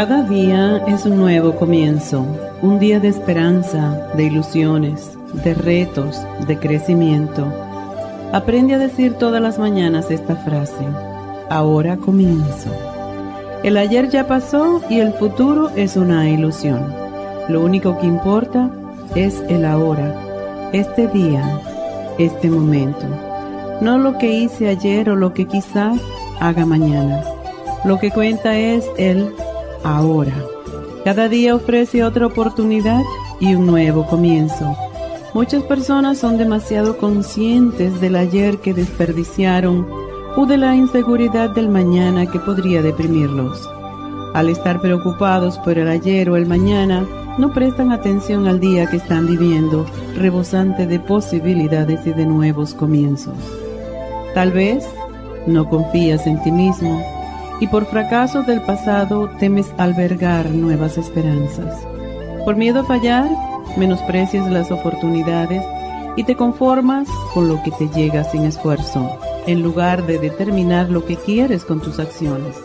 Cada día es un nuevo comienzo, un día de esperanza, de ilusiones, de retos, de crecimiento. Aprende a decir todas las mañanas esta frase, ahora comienzo. El ayer ya pasó y el futuro es una ilusión. Lo único que importa es el ahora, este día, este momento. No lo que hice ayer o lo que quizá haga mañana. Lo que cuenta es el ahora. Cada día ofrece otra oportunidad y un nuevo comienzo. Muchas personas son demasiado conscientes del ayer que desperdiciaron o de la inseguridad del mañana que podría deprimirlos. Al estar preocupados por el ayer o el mañana, no prestan atención al día que están viviendo, rebosante de posibilidades y de nuevos comienzos. Tal vez no confías en ti mismo y por fracasos del pasado temes albergar nuevas esperanzas. Por miedo a fallar, menosprecias las oportunidades y te conformas con lo que te llega sin esfuerzo, en lugar de determinar lo que quieres con tus acciones.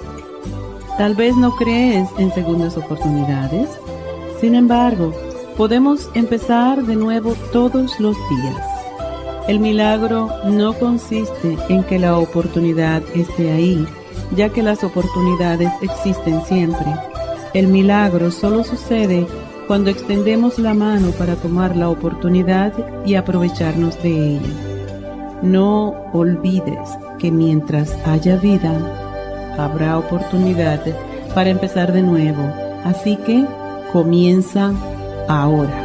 Tal vez no crees en segundas oportunidades, sin embargo, podemos empezar de nuevo todos los días. El milagro no consiste en que la oportunidad esté ahí, ya que las oportunidades existen siempre. El milagro solo sucede cuando extendemos la mano para tomar la oportunidad y aprovecharnos de ella. No olvides que mientras haya vida, habrá oportunidad para empezar de nuevo. Así que comienza ahora.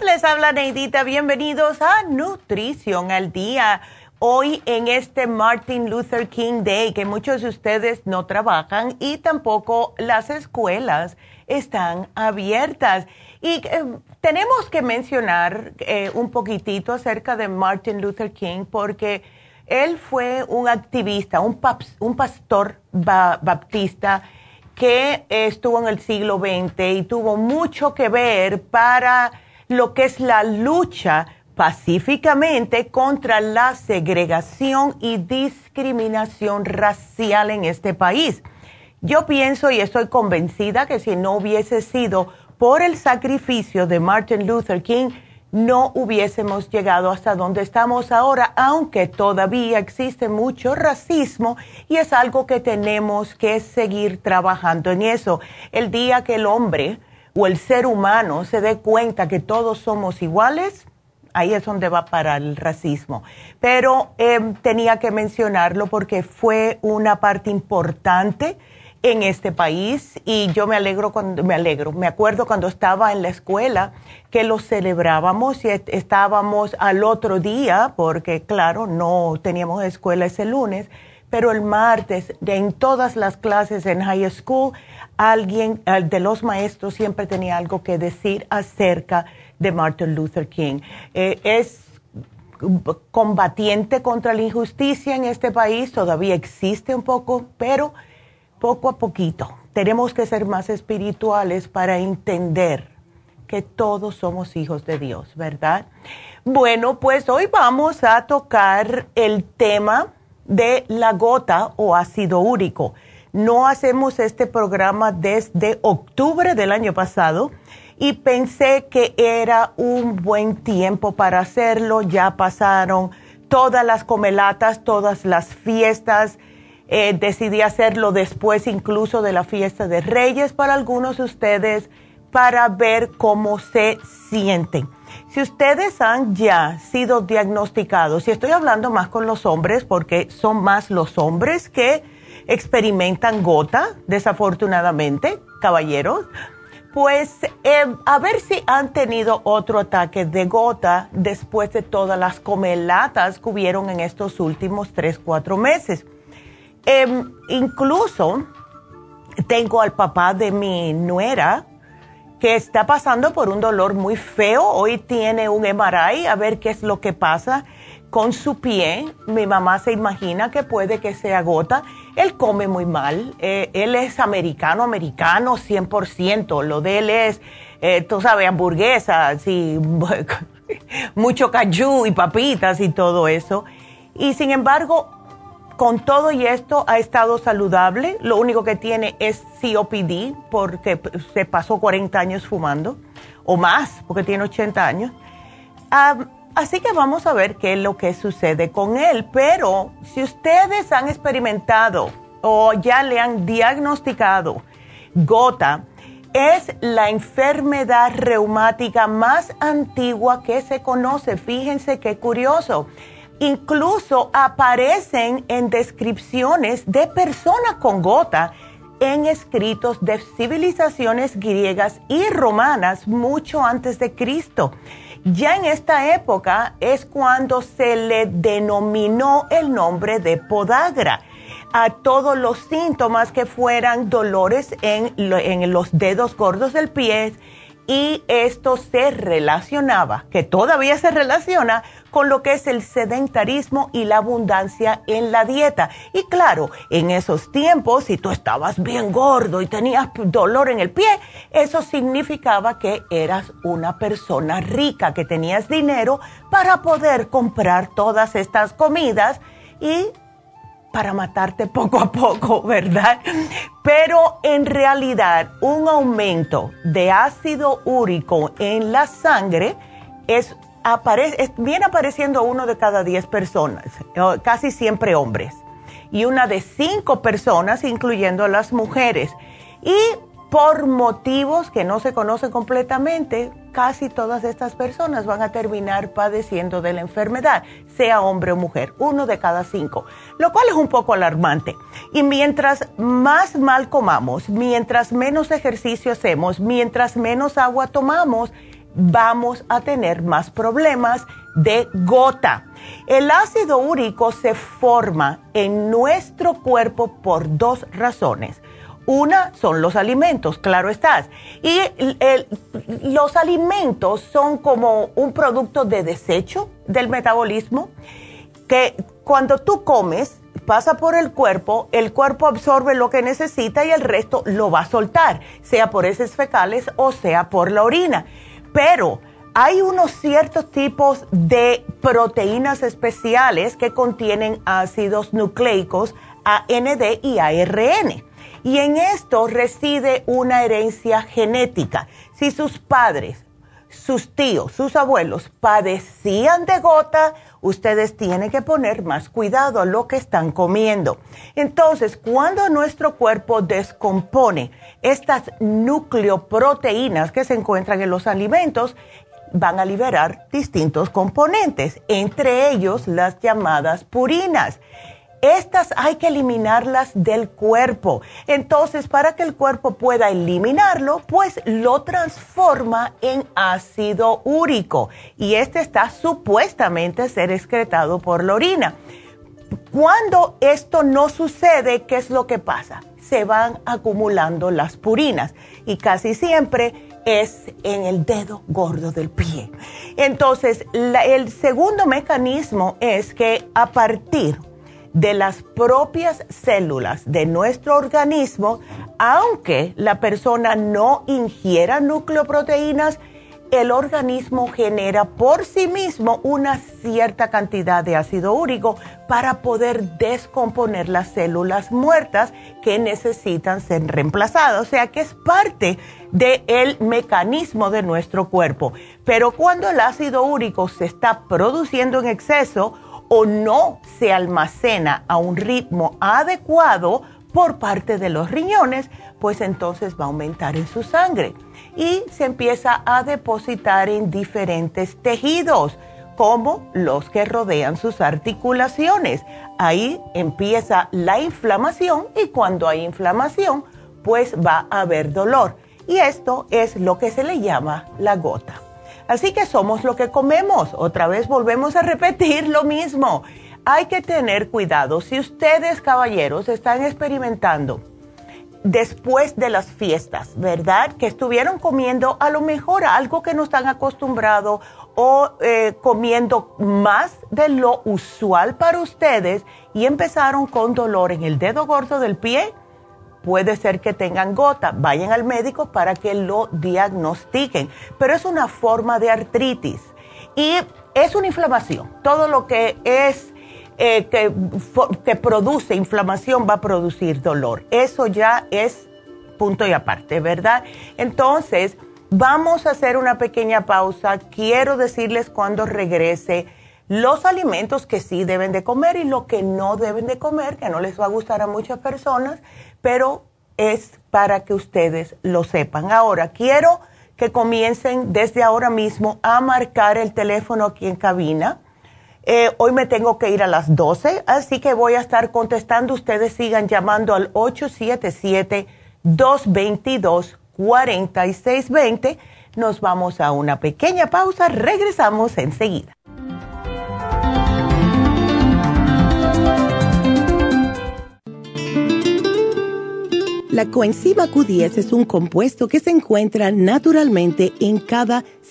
Les habla Neidita, bienvenidos a Nutrición al Día. Hoy en este Martin Luther King Day, que muchos de ustedes no trabajan y tampoco las escuelas están abiertas. Y eh, tenemos que mencionar eh, un poquitito acerca de Martin Luther King porque él fue un activista, un, paps- un pastor ba- baptista que estuvo en el siglo XX y tuvo mucho que ver para lo que es la lucha pacíficamente contra la segregación y discriminación racial en este país. Yo pienso y estoy convencida que si no hubiese sido por el sacrificio de Martin Luther King, no hubiésemos llegado hasta donde estamos ahora, aunque todavía existe mucho racismo y es algo que tenemos que seguir trabajando en eso. El día que el hombre o el ser humano se dé cuenta que todos somos iguales, ahí es donde va a parar el racismo. Pero em, tenía que mencionarlo porque fue una parte importante en este país y yo me alegro cuando me alegro, me acuerdo cuando estaba en la escuela que lo celebrábamos y estábamos al otro día porque claro, no teníamos escuela ese lunes, pero el martes en todas las clases en high school alguien de los maestros siempre tenía algo que decir acerca de Martin Luther King. Eh, es combatiente contra la injusticia en este país, todavía existe un poco, pero poco a poquito. Tenemos que ser más espirituales para entender que todos somos hijos de Dios, ¿verdad? Bueno, pues hoy vamos a tocar el tema de la gota o ácido úrico. No hacemos este programa desde octubre del año pasado y pensé que era un buen tiempo para hacerlo. Ya pasaron todas las comelatas, todas las fiestas eh, decidí hacerlo después incluso de la fiesta de Reyes para algunos de ustedes para ver cómo se sienten. Si ustedes han ya sido diagnosticados, y estoy hablando más con los hombres porque son más los hombres que experimentan gota, desafortunadamente, caballeros, pues eh, a ver si han tenido otro ataque de gota después de todas las comelatas que hubieron en estos últimos 3, 4 meses. Em, incluso tengo al papá de mi nuera que está pasando por un dolor muy feo. Hoy tiene un MRI a ver qué es lo que pasa con su pie. Mi mamá se imagina que puede que se agota. Él come muy mal. Eh, él es americano, americano 100%. Lo de él es, eh, tú sabes, hamburguesas y mucho cayú y papitas y todo eso. Y sin embargo, con todo y esto ha estado saludable. Lo único que tiene es COPD porque se pasó 40 años fumando o más porque tiene 80 años. así que vamos a ver qué es lo que sucede con él. Pero si ustedes han experimentado o ya le han diagnosticado gota, es la enfermedad reumática más antigua que se conoce. Fíjense qué curioso Incluso aparecen en descripciones de personas con gota en escritos de civilizaciones griegas y romanas mucho antes de Cristo. Ya en esta época es cuando se le denominó el nombre de podagra a todos los síntomas que fueran dolores en, en los dedos gordos del pie y esto se relacionaba, que todavía se relaciona con lo que es el sedentarismo y la abundancia en la dieta. Y claro, en esos tiempos, si tú estabas bien gordo y tenías dolor en el pie, eso significaba que eras una persona rica, que tenías dinero para poder comprar todas estas comidas y para matarte poco a poco, ¿verdad? Pero en realidad un aumento de ácido úrico en la sangre es aparece, viene apareciendo uno de cada diez personas, casi siempre hombres, y una de cinco personas, incluyendo las mujeres. Y por motivos que no se conocen completamente, casi todas estas personas van a terminar padeciendo de la enfermedad, sea hombre o mujer, uno de cada cinco, lo cual es un poco alarmante. Y mientras más mal comamos, mientras menos ejercicio hacemos, mientras menos agua tomamos, vamos a tener más problemas de gota. El ácido úrico se forma en nuestro cuerpo por dos razones. Una son los alimentos, claro estás. Y los alimentos son como un producto de desecho del metabolismo que cuando tú comes pasa por el cuerpo, el cuerpo absorbe lo que necesita y el resto lo va a soltar, sea por heces fecales o sea por la orina pero hay unos ciertos tipos de proteínas especiales que contienen ácidos nucleicos AND y ARN. Y en esto reside una herencia genética. Si sus padres sus tíos, sus abuelos padecían de gota, ustedes tienen que poner más cuidado a lo que están comiendo. Entonces, cuando nuestro cuerpo descompone estas nucleoproteínas que se encuentran en los alimentos, van a liberar distintos componentes, entre ellos las llamadas purinas. Estas hay que eliminarlas del cuerpo. Entonces, para que el cuerpo pueda eliminarlo, pues lo transforma en ácido úrico. Y este está supuestamente ser excretado por la orina. Cuando esto no sucede, ¿qué es lo que pasa? Se van acumulando las purinas y casi siempre es en el dedo gordo del pie. Entonces, el segundo mecanismo es que a partir de las propias células de nuestro organismo, aunque la persona no ingiera nucleoproteínas, el organismo genera por sí mismo una cierta cantidad de ácido úrico para poder descomponer las células muertas que necesitan ser reemplazadas. O sea que es parte del mecanismo de nuestro cuerpo. Pero cuando el ácido úrico se está produciendo en exceso, o no se almacena a un ritmo adecuado por parte de los riñones, pues entonces va a aumentar en su sangre y se empieza a depositar en diferentes tejidos, como los que rodean sus articulaciones. Ahí empieza la inflamación y cuando hay inflamación, pues va a haber dolor. Y esto es lo que se le llama la gota. Así que somos lo que comemos. Otra vez volvemos a repetir lo mismo. Hay que tener cuidado. Si ustedes, caballeros, están experimentando después de las fiestas, ¿verdad? Que estuvieron comiendo a lo mejor algo que no están acostumbrados o eh, comiendo más de lo usual para ustedes y empezaron con dolor en el dedo gordo del pie, puede ser que tengan gota. Vayan al médico para que lo diagnostiquen. Pero es una forma de artritis y es una inflamación. Todo lo que es eh, que, que produce inflamación va a producir dolor. Eso ya es punto y aparte, ¿verdad? Entonces, vamos a hacer una pequeña pausa. Quiero decirles cuando regrese los alimentos que sí deben de comer y lo que no deben de comer, que no les va a gustar a muchas personas, pero es para que ustedes lo sepan. Ahora, quiero que comiencen desde ahora mismo a marcar el teléfono aquí en cabina. Eh, hoy me tengo que ir a las 12, así que voy a estar contestando. Ustedes sigan llamando al 877-222-4620. Nos vamos a una pequeña pausa. Regresamos enseguida. La coenzima Q10 es un compuesto que se encuentra naturalmente en cada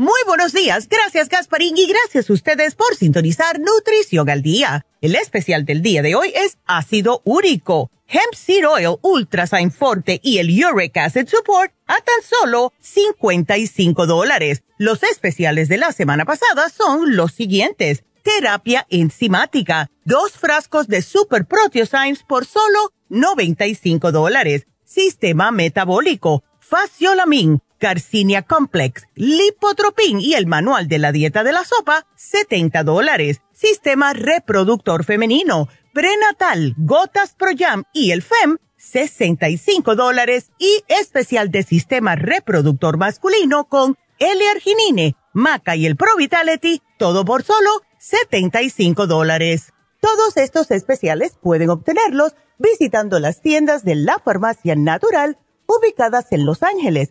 Muy buenos días, gracias Gasparín y gracias a ustedes por sintonizar Nutrición al Día. El especial del día de hoy es ácido úrico, hemp seed oil ultra Forte y el uric acid support a tan solo 55 dólares. Los especiales de la semana pasada son los siguientes. Terapia enzimática, dos frascos de Super Proteosymes por solo 95 dólares. Sistema metabólico, faciolamin Garcinia Complex, Lipotropin y el manual de la dieta de la sopa, 70 dólares. Sistema reproductor femenino, prenatal, gotas Pro Jam y el FEM, 65 dólares. Y especial de sistema reproductor masculino con L-arginine, Maca y el Pro Vitality, todo por solo 75 dólares. Todos estos especiales pueden obtenerlos visitando las tiendas de la farmacia natural ubicadas en Los Ángeles,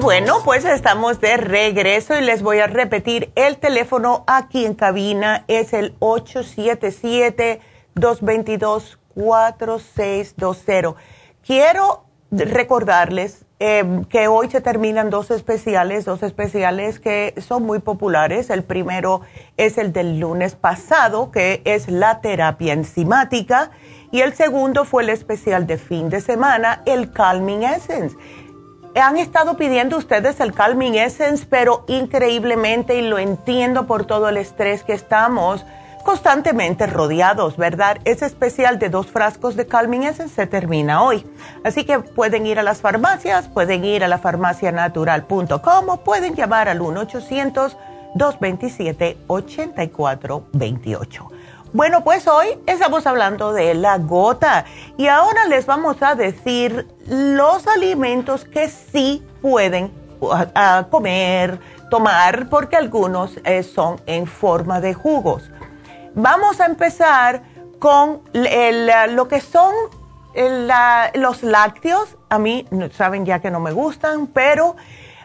Bueno, pues estamos de regreso y les voy a repetir el teléfono aquí en cabina es el 877-222-4620. Quiero recordarles eh, que hoy se terminan dos especiales, dos especiales que son muy populares. El primero es el del lunes pasado, que es la terapia enzimática, y el segundo fue el especial de fin de semana, el Calming Essence han estado pidiendo ustedes el Calming Essence, pero increíblemente, y lo entiendo por todo el estrés que estamos constantemente rodeados, ¿verdad? Ese especial de dos frascos de Calming Essence se termina hoy. Así que pueden ir a las farmacias, pueden ir a la farmacianatural.com o pueden llamar al 1-800-227-8428. Bueno, pues hoy estamos hablando de la gota y ahora les vamos a decir los alimentos que sí pueden comer, tomar, porque algunos eh, son en forma de jugos. Vamos a empezar con lo que son los lácteos. A mí saben ya que no me gustan, pero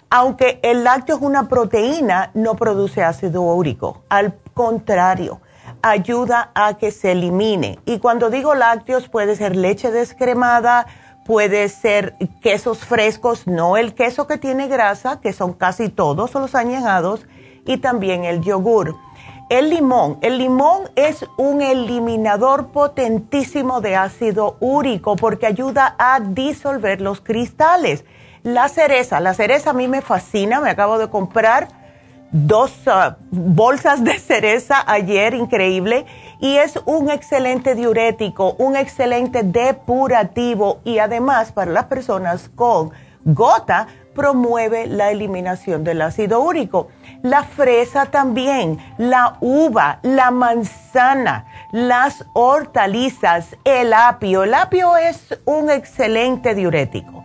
aunque el lácteo es una proteína, no produce ácido úrico. Al contrario ayuda a que se elimine. Y cuando digo lácteos, puede ser leche descremada, puede ser quesos frescos, no el queso que tiene grasa, que son casi todos los añejados, y también el yogur. El limón, el limón es un eliminador potentísimo de ácido úrico porque ayuda a disolver los cristales. La cereza, la cereza a mí me fascina, me acabo de comprar dos ah, bolsas de cereza ayer, increíble, y es un excelente diurético, un excelente depurativo y además para las personas con gota promueve la eliminación del ácido úrico. La fresa también, la uva, la manzana, las hortalizas, el apio. El apio es un excelente diurético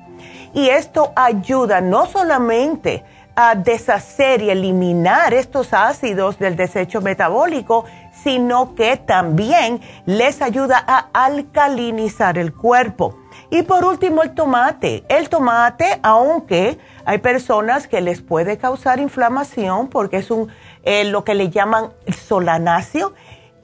y esto ayuda no solamente a deshacer y eliminar estos ácidos del desecho metabólico, sino que también les ayuda a alcalinizar el cuerpo. Y por último, el tomate. El tomate, aunque hay personas que les puede causar inflamación porque es un, eh, lo que le llaman solanáceo,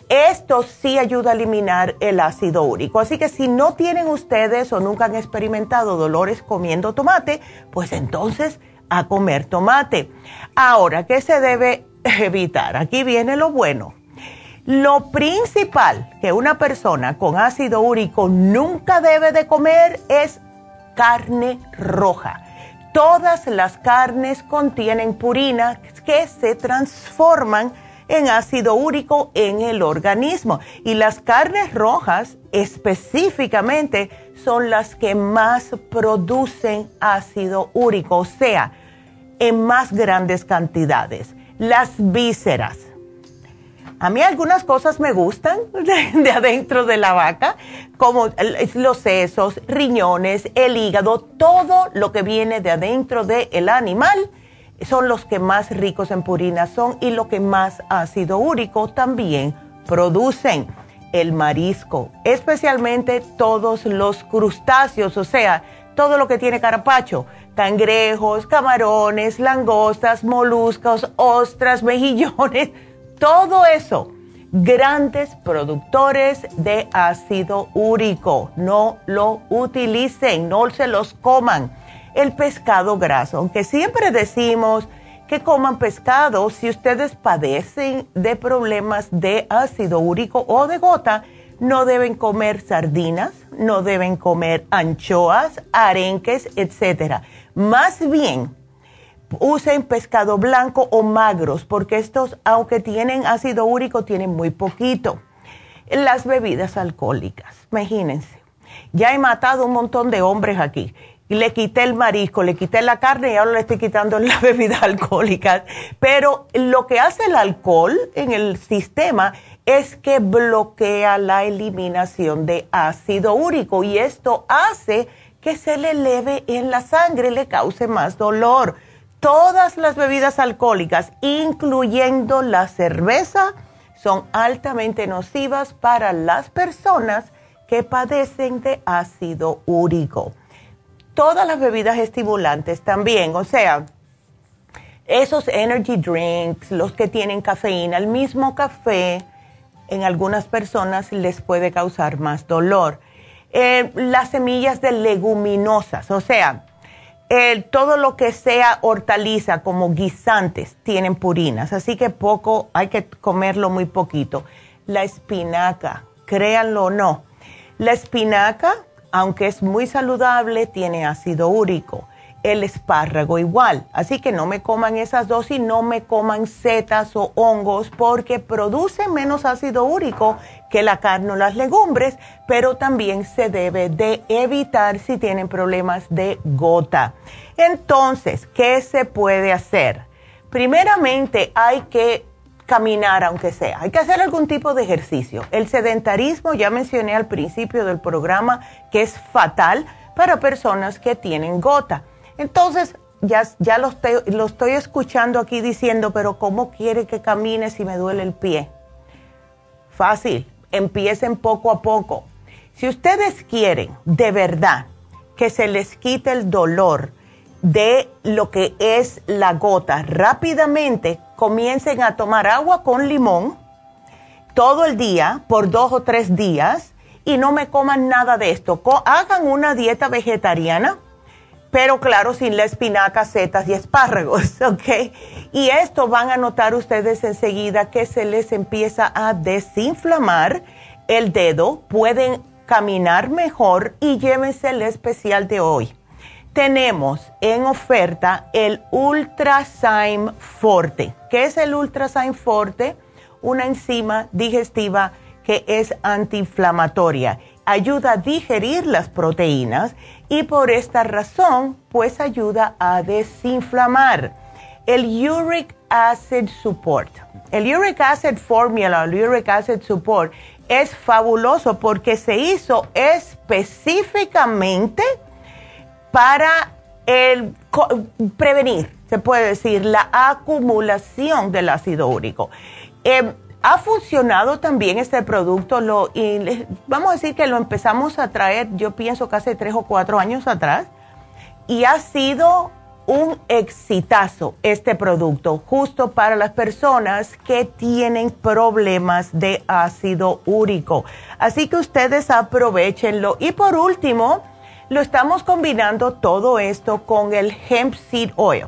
esto sí ayuda a eliminar el ácido úrico. Así que si no tienen ustedes o nunca han experimentado dolores comiendo tomate, pues entonces a comer tomate. Ahora, ¿qué se debe evitar? Aquí viene lo bueno. Lo principal que una persona con ácido úrico nunca debe de comer es carne roja. Todas las carnes contienen purina que se transforman en ácido úrico en el organismo. Y las carnes rojas específicamente son las que más producen ácido úrico, o sea, en más grandes cantidades. Las vísceras. A mí algunas cosas me gustan de, adentro de la vaca, como los sesos, riñones, el hígado, todo lo que viene de adentro del animal son los que más ricos en purina son y lo que más ácido úrico también producen. El marisco, especialmente todos los crustáceos, o sea, todo lo que tiene carapacho, cangrejos, camarones, langostas, moluscos, ostras, mejillones todo eso, grandes productores de ácido úrico. No lo utilicen, no se los coman. El pescado graso, aunque siempre decimos que coman pescado, si ustedes padecen de problemas de ácido úrico o de gota, no deben comer sardinas, no deben comer anchoas, arenques, etc. Más bien, usen pescado blanco o magros, porque estos, aunque tienen ácido úrico, tienen muy poquito. Las bebidas alcohólicas, imagínense. Ya he matado un montón de hombres aquí. Le quité el marisco, le quité la carne y ahora le estoy quitando las bebidas alcohólicas. Pero lo que hace el alcohol en el sistema es que bloquea la eliminación de ácido úrico y esto hace que se le eleve en la sangre y le cause más dolor Todas las bebidas alcohólicas, incluyendo la cerveza, son altamente nocivas para las personas que padecen de ácido úrico. Todas las bebidas estimulantes también, o sea, esos energy drinks, los que tienen cafeína, el mismo café, en algunas personas les puede causar más dolor. Eh, las semillas de leguminosas, o sea, todo lo que sea hortaliza como guisantes tienen purinas, así que poco, hay que comerlo muy poquito. La espinaca, créanlo o no, la espinaca, aunque es muy saludable, tiene ácido úrico el espárrago igual. Así que no me coman esas dos y no me coman setas o hongos porque producen menos ácido úrico que la carne o las legumbres, pero también se debe de evitar si tienen problemas de gota. Entonces, ¿qué se puede hacer? Primeramente hay que caminar aunque sea, hay que hacer algún tipo de ejercicio. El sedentarismo, ya mencioné al principio del programa, que es fatal para personas que tienen gota. Entonces, ya, ya lo, estoy, escuchando aquí diciendo, pero ¿cómo quiere que camine si me duele el pie? Fácil, empiecen poco a poco. Si ustedes quieren de verdad que se les quite el dolor de lo que es la gota rápidamente, comiencen a tomar agua con limón todo el día por dos o tres días y no me coman nada de esto. Hagan una dieta vegetariana pero claro, sin la espinaca, setas y espárragos, ¿ok? Y esto van a notar ustedes enseguida que se les empieza a desinflamar el dedo, pueden caminar mejor y llévense el especial de hoy. Tenemos en oferta el Ultrazyme Forte. ¿Qué es el Ultrazyme Forte? Una enzima digestiva que es antiinflamatoria ayuda a digerir las proteínas y por esta razón pues ayuda a desinflamar. El Uric Acid Support. El Uric Acid Formula, el Uric Acid Support es fabuloso porque se hizo específicamente para prevenir, se puede decir, la acumulación del ácido úrico. Em, ha funcionado también este producto, lo, y vamos a decir que lo empezamos a traer, yo pienso que hace tres o cuatro años atrás, y ha sido un exitazo este producto, justo para las personas que tienen problemas de ácido úrico. Así que ustedes aprovechenlo. Y por último, lo estamos combinando todo esto con el hemp seed oil.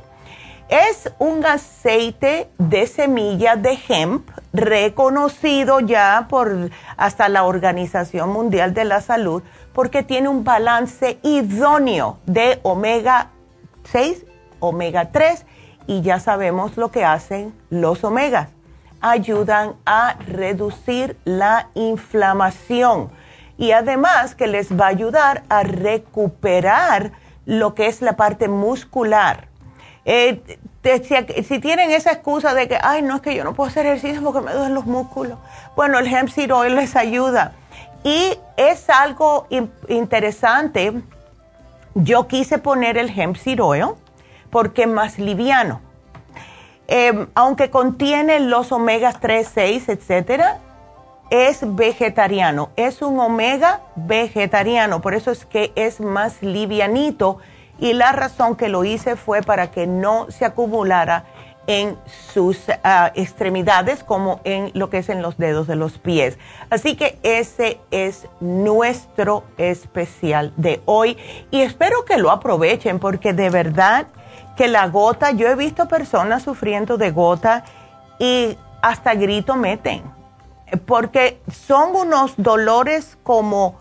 Es un aceite de semilla de hemp reconocido ya por hasta la Organización Mundial de la Salud porque tiene un balance idóneo de omega 6, omega 3 y ya sabemos lo que hacen los omegas. Ayudan a reducir la inflamación y además que les va a ayudar a recuperar lo que es la parte muscular. Eh, si, tienen esa excusa de que, ay, no es que yo no puedo hacer ejercicio porque me duelen los músculos, bueno, el hemp seed oil les ayuda. Y es algo interesante. Yo quise poner el hemp seed oil porque es más liviano. Em, aunque contiene los omegas 3, 6, etcétera, es vegetariano. Es un omega vegetariano, por eso es que es más livianito. Y la razón que lo hice fue para que no se acumulara en sus ah, extremidades como en lo que es en los dedos de los pies. Así que ese es nuestro especial de hoy y espero que lo aprovechen porque de verdad que la gota, yo he visto personas sufriendo de gota y hasta grito meten porque son unos dolores como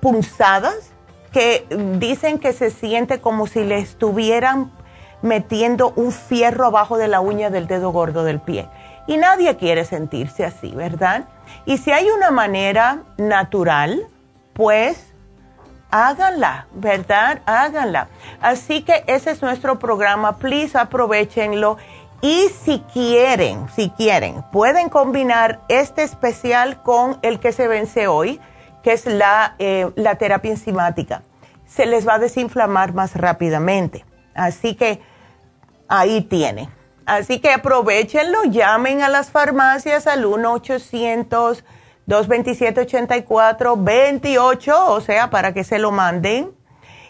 punzadas que dicen que se siente como si le estuvieran metiendo un fierro abajo de la uña del dedo gordo del pie. Y nadie quiere sentirse así, ¿verdad? Y si hay una manera natural, pues háganla, ¿verdad? Háganla. Así que ese es nuestro programa. Please aprovechenlo. Y si quieren, si quieren, pueden combinar este especial con el que se vence hoy, que es la, eh, la terapia enzimática. Se les va a desinflamar más rápidamente. Así que ahí tiene. Así que aprovechenlo, llamen a las farmacias al 1-800-227-8428, o sea, para que se lo manden.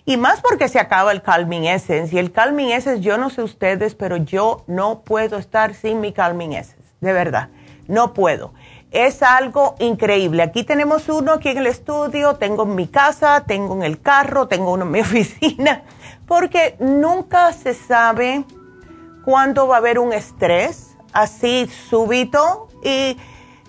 Y más porque se acaba el Calming Essence. Y el Calming Essence, yo no sé ustedes, pero yo no puedo estar sin mi Calming Essence. De verdad, no puedo. Es algo increíble. Aquí tenemos uno aquí en el estudio, tengo en mi casa, tengo en el carro, tengo uno en mi oficina, porque nunca se sabe cuándo va a haber un estrés así súbito y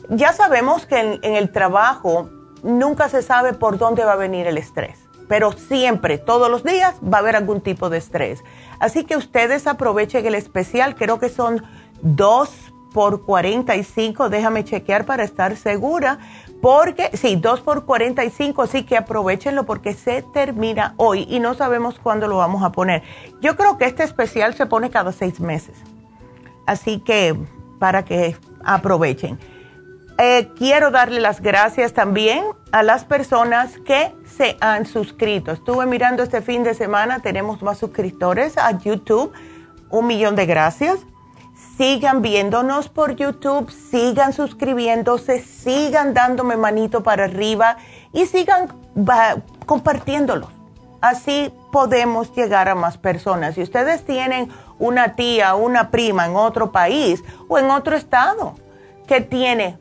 ya sabemos que en, el trabajo nunca se sabe por dónde va a venir el estrés, pero siempre, todos los días va a haber algún tipo de estrés. Así que ustedes aprovechen el especial, creo que son dos por 45, déjame chequear para estar segura, porque, sí, 2 por 45, así que aprovechenlo porque se termina hoy y no sabemos cuándo lo vamos a poner. Yo creo que este especial se pone cada seis meses. Así que para que aprovechen. Eh, quiero darle las gracias también a las personas que se han suscrito. Estuve mirando este fin de semana, tenemos más suscriptores a YouTube. Un millón de gracias sigan viéndonos por YouTube, sigan suscribiéndose, sigan dándome manito para arriba y sigan compartiéndolo. Así podemos llegar a más personas. Si ustedes tienen una tía, una prima en otro país o en otro estado que tiene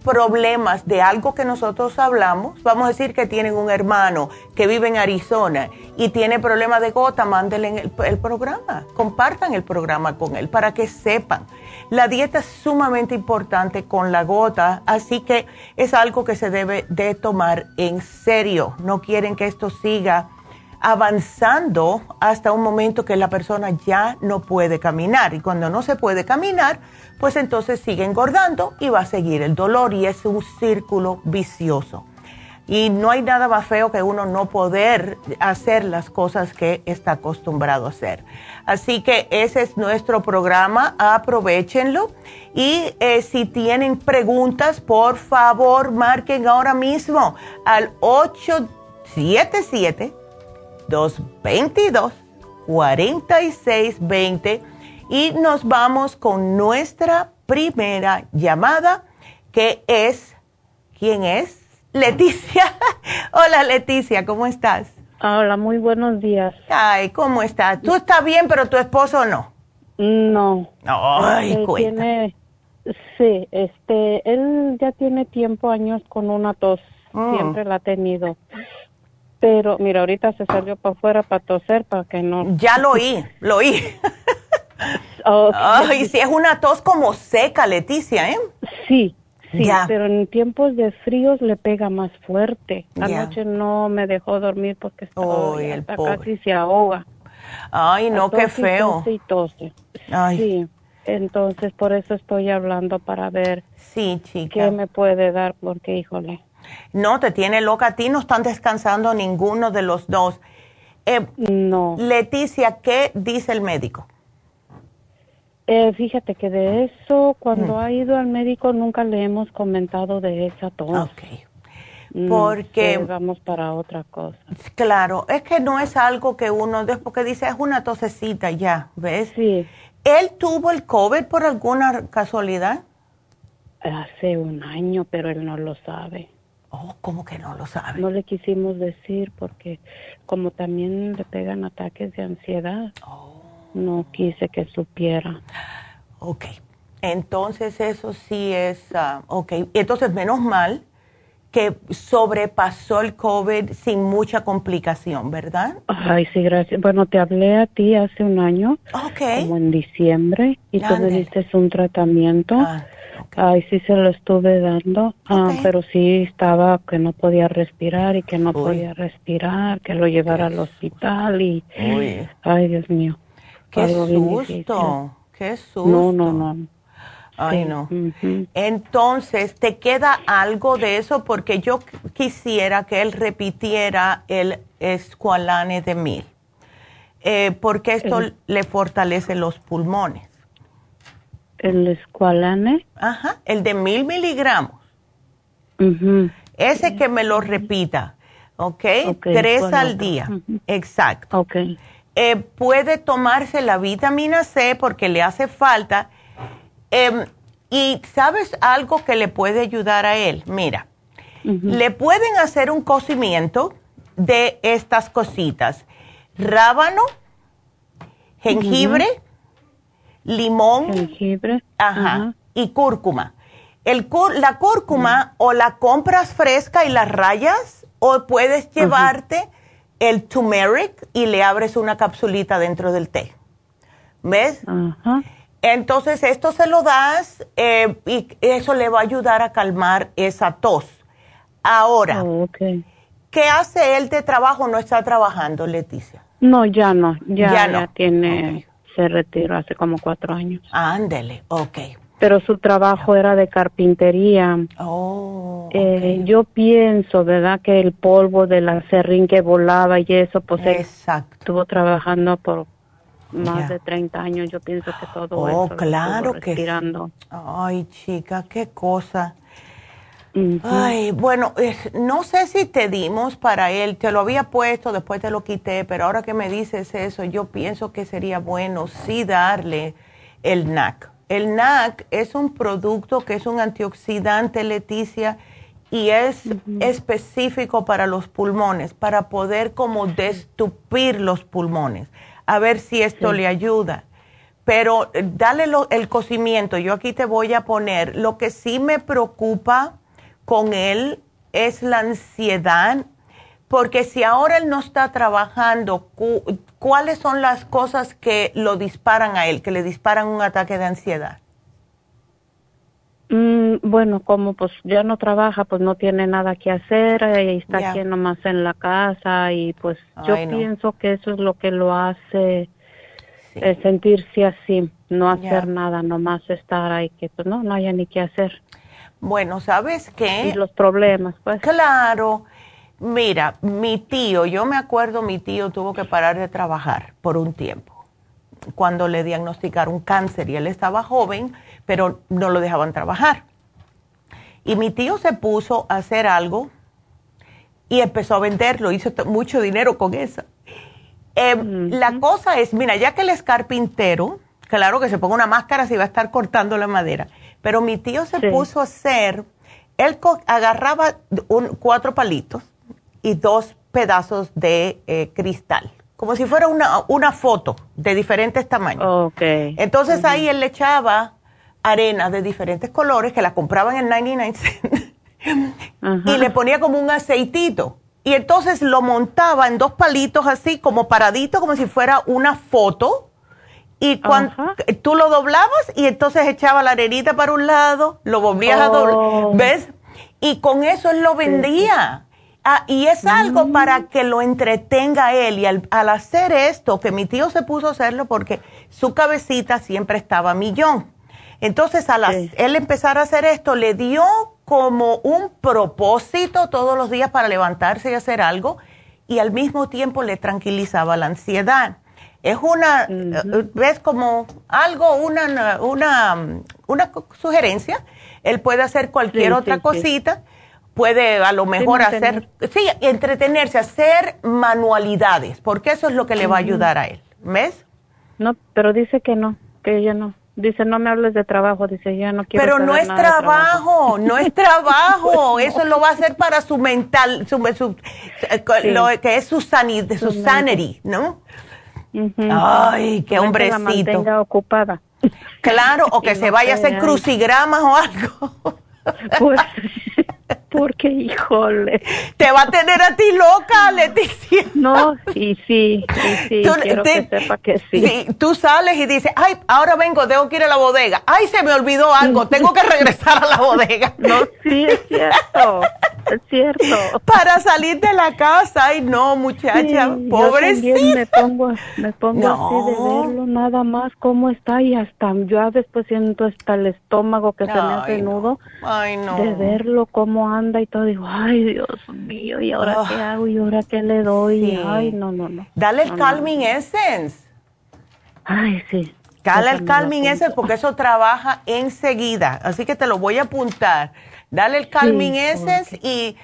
problemas de algo que nosotros hablamos, vamos a decir que tienen un hermano que vive en Arizona y tiene problemas de gota, mándenle el, el, programa, compartan el programa con él para que sepan. La dieta es sumamente importante con la gota, así que es algo que se debe de tomar en serio. No quieren que esto siga avanzando hasta un momento que la persona ya no puede caminar. Y cuando no se puede caminar, pues entonces sigue engordando y va a seguir el dolor y es un círculo vicioso. Y no hay nada más feo que uno no poder hacer las cosas que está acostumbrado a hacer. Así que ese es nuestro programa, aprovechenlo. Y eh, si tienen preguntas, por favor, marquen ahora mismo al 877 222 4620 y nos vamos con nuestra primera llamada que es, ¿quién es? Leticia. Hola Leticia, ¿cómo estás? Hola, muy buenos días. Ay, ¿cómo estás? Tú estás bien, pero tu esposo no. No. Ay, él tiene, sí, este, él ya tiene tiempo, años con una tos. Mm. Siempre la ha tenido. Pero mira, ahorita se salió para afuera para toser para que no. Ya lo oí, lo oí. Ay, si es una tos como seca, Leticia, ¿eh? Sí, sí, pero en tiempos de fríos le pega más fuerte. Anoche no me dejó dormir porque estaba casi se ahoga. Ay, no, qué feo. Y tose. Ay. Sí, entonces por eso estoy hablando para ver sí, chica. qué me puede dar, porque híjole. No, te tiene loca a ti, no están descansando ninguno de los dos. Eh, no. Leticia, ¿qué dice el médico? Eh, fíjate que de eso, cuando ha ido al médico, nunca le hemos comentado de esa tos. Ok. No Porque- sé, vamos para otra cosa. Claro, es que no es algo que uno, después que dice es una tosecita ya, ¿ves? Sí, ¿Él tuvo el COVID por alguna casualidad? hace un año, pero él no lo sabe. Oh, ¿cómo que no lo sabe? No le quisimos decir porque como también le pegan ataques de ansiedad, Oh. no quise que supiera. Ok, entonces eso sí es, ah, ok, entonces menos mal que sobrepasó el COVID sin mucha complicación, ¿verdad? Ay, sí, gracias. Bueno, te hablé a ti hace un año, Ok. como en diciembre, y tú me diste un tratamiento. Ah. Ay, sí se lo estuve dando, ah, pero sí estaba que no podía respirar y que no Uy. podía respirar, que lo llevara al hospital y... Uy. Ay, Dios mío. Qué susto, qué susto. No, no, no. Ay, no. Entonces, ¿te queda algo de eso? Porque yo qu- quisiera que él repitiera el escualane de mil, Eh, porque esto le fortalece los pulmones. El escualane. Ajá, el de mil miligramos. ujú. Ese que me lo repita, ¿ok? Ok, Tres ¿cuál al día, exacto. Ok. Eh, puede tomarse la vitamina C porque le hace falta. Em, y sabes algo que le puede ayudar a él. Mira, le pueden hacer un cocimiento de estas cositas: rábano, jengibre, limón Jengibre. ajá, y cúrcuma. El la cúrcuma o la compras fresca y la rayas o puedes llevarte el turmeric y le abres una capsulita dentro del té. ¿Ves? Ajá. Entonces esto se lo das eh, y eso le va a ayudar a calmar esa tos. Ahora, Oh. ¿qué hace él de trabajo? No está trabajando, Leticia. No, ya no. Ya, Ya ya, no. tiene. Se retiró hace como cuatro años. Ándele, ok. Pero su trabajo era de carpintería. Oh, Eh, yo pienso, ¿verdad? Que el polvo de la serrín que volaba y eso, pues él Exacto. estuvo trabajando por más de 30 años. Yo pienso que todo Oh, eso claro que. Ay, chica, qué cosa. Ay, bueno, es- no sé si te dimos para él, te lo había puesto, después te lo quité, pero ahora que me dices eso, yo pienso que sería bueno sí darle el NAC. El NAC es un producto que es un antioxidante, Leticia, y es específico para los pulmones, para poder como destupir los pulmones. A ver si esto le ayuda pero eh, dale lo- el cocimiento. Yo aquí te voy a poner. Lo que sí me preocupa con él es la ansiedad, porque si ahora él no está trabajando, cu- ¿cuáles son las cosas que lo disparan a él, que le disparan un ataque de ansiedad? Mm, bueno, como pues ya no trabaja, pues no tiene nada que hacer eh, y está aquí nomás en la casa y pues yo no. pienso que eso es lo que lo hace eh, sentirse así, no hacer nada, nomás estar ahí que pues no, no haya ni qué hacer. Bueno, ¿sabes qué? Y los problemas, pues. Claro. Mira, mi tío, yo me acuerdo, mi tío tuvo que parar de trabajar por un tiempo cuando le diagnosticaron cáncer y él estaba joven, pero no lo dejaban trabajar. Y mi tío se puso a hacer algo y empezó a venderlo, hizo mucho dinero con eso. Eh, La cosa es, mira, ya que él es carpintero, claro que se ponga una máscara si va a estar cortando la madera, pero mi tío se Sí. puso a hacer, él co- agarraba un- cuatro palitos y dos pedazos de eh, cristal, como si fuera una, una foto de diferentes tamaños. Okay. Entonces ahí él le echaba arena de diferentes colores que la compraban en 99 cents y le ponía como un aceitito. Y entonces lo montaba en dos palitos así, como paradito, como si fuera una foto. Y cuando Ajá. tú lo doblabas y entonces echaba la arenita para un lado, lo volvías a doblar, Oh. ¿ves? Y con eso él lo vendía. Ah, y es algo Mm. para que lo entretenga él. Y al, al hacer esto, que mi tío se puso a hacerlo porque su cabecita siempre estaba a millón. Entonces, al Sí. él empezar a hacer esto, le dio como un propósito todos los días para levantarse y hacer algo y al mismo tiempo le tranquilizaba la ansiedad. Es una, eh, ves como algo, una, una, una sugerencia. Él puede hacer cualquier Sí, otra sí, sí. cosita. Puede a lo mejor hacer, sí, entretenerse, hacer manualidades, porque eso es lo que le va a ayudar a él. ¿Ves? No, pero dice que no, que ella no. Dice, no me hables de trabajo, dice, ya no quiero Pero no es nada trabajo, no es trabajo. Eso lo va a hacer para su mental, su, su- Sí. lo que es su, sani- su Su sanity, ¿no? Ay, qué Que la hombrecito. mantenga ocupada. Claro, o que se vaya a hacer crucigramas o algo. Pues, porque, híjole. Te va a tener a ti loca, Leticia. No, y sí, y sí, Tú- quiero te- que sepa que sí. Sí, tú sales y dices, ay, ahora vengo, tengo que ir a la bodega. Ay, se me olvidó algo, tengo que regresar a la bodega. No, sí, es cierto, es cierto. Para salir de la casa. Ay, no, muchacha, Sí, yo pobrecita. me pongo, me pongo No. así de verlo nada más cómo está y hasta yo a después siento hasta el estómago que se me hace Ay, no. nudo Ay, no. de verlo cómo anda y todo digo ay Dios mío y ahora Ah. qué hago y ahora qué le doy Sí. ay no no no Dale el No, no, Calming Essence. ay sí Dale el Calming. Essence porque eso trabaja enseguida. Así que te lo voy a apuntar. Dale el Calming Sí, Essence y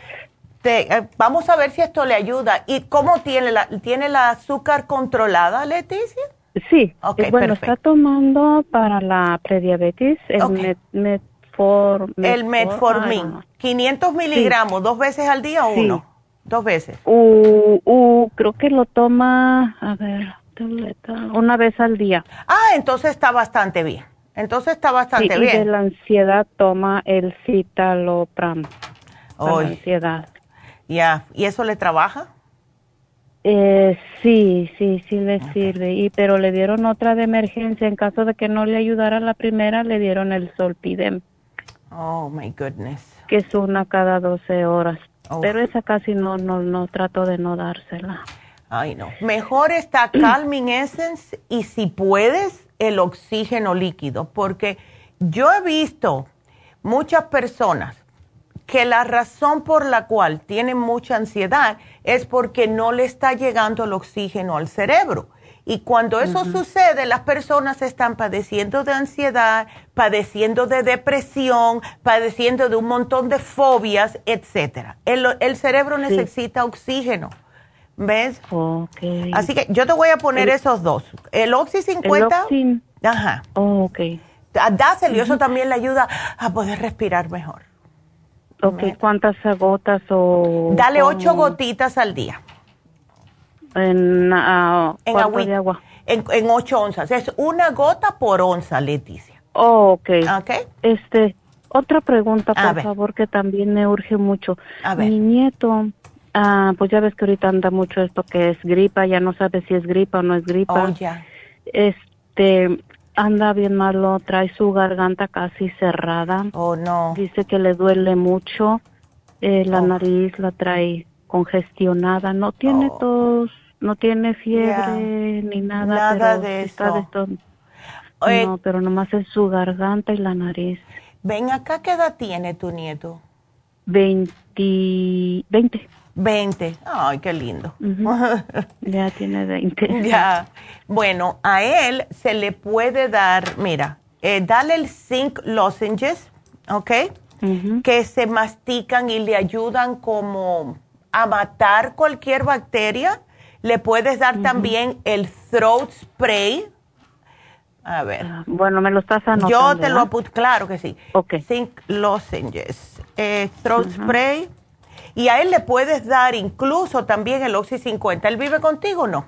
te, eh, vamos a ver si esto le ayuda. ¿Y cómo tiene la, tiene la azúcar controlada, Leticia? sí eh, bueno perfecto. está tomando para la prediabetes el Ok. met, metfor, el metfor- Metformin. ay, no. 500 miligramos, dos veces al día o Sí. uno. Dos veces. Uh, uh, creo que lo toma, a ver, tableta, una vez al día. Ah, entonces está bastante bien. Entonces está Sí, bastante y de bien. la ansiedad toma el citalopram para la ansiedad. ya. ¿Y eso le trabaja? Eh, sí, sí, sí le sirve. Y pero le dieron otra de emergencia en caso de que no le ayudara la primera, le dieron el solpidem, Oh, my goodness. que es una cada 12 horas. Oh. Pero esa casi no, no, no trato de no dársela. Ay, no. Mejor está Calming Essence y si puedes, el oxígeno líquido, porque yo he visto muchas personas que la razón por la cual tienen mucha ansiedad es porque no le está llegando el oxígeno al cerebro. Y cuando eso sucede, las personas están padeciendo de ansiedad, padeciendo de depresión, padeciendo de un montón de fobias, etcétera. El, el cerebro necesita oxígeno. ¿Ves? Okay. Así que yo te voy a poner El- esos dos. El Oxy el 50. Oxin, Ajá. oh, okay. Da- Dáselo y eso también le ayuda a poder respirar mejor. Okay, ¿cuántas gotas o Dale ocho gotitas al día. en, ah, En, ¿cuánto agüita. de agua? En, en ocho onzas. Es una gota por onza, Leticia. Oh, okay. ¿Ok? Este, otra pregunta, por favor, que también me urge mucho. A ver. Mi nieto, ah, pues ya ves que ahorita anda mucho esto que es gripa, ya no sabe si es gripa o no es gripa. Oh, ya. Este, anda bien malo, trae su garganta casi cerrada. Oh, no. Dice que le duele mucho, eh, la Oh. nariz la trae congestionada, no tiene Oh. tos, no tiene fiebre ni nada. Nada pero de está eso. de esto- Eh, no, pero nomás es su garganta y la nariz. Ven acá, ¿qué edad tiene tu nieto? 20, 20. 20. Ay, qué lindo. Ya tiene 20. Ya. Bueno, a él se le puede dar, mira, eh, dale el zinc lozenges, ¿ok? Que se mastican y le ayudan como a matar cualquier bacteria. Le puedes dar también el throat spray. A ver. Ah, Bueno, me lo estás anotando. Yo te lo apunto, claro que sí. Ok. Zinc lozenges, eh, throat spray. Y a él le puedes dar incluso también el Oxy 50. ¿Él vive contigo o no?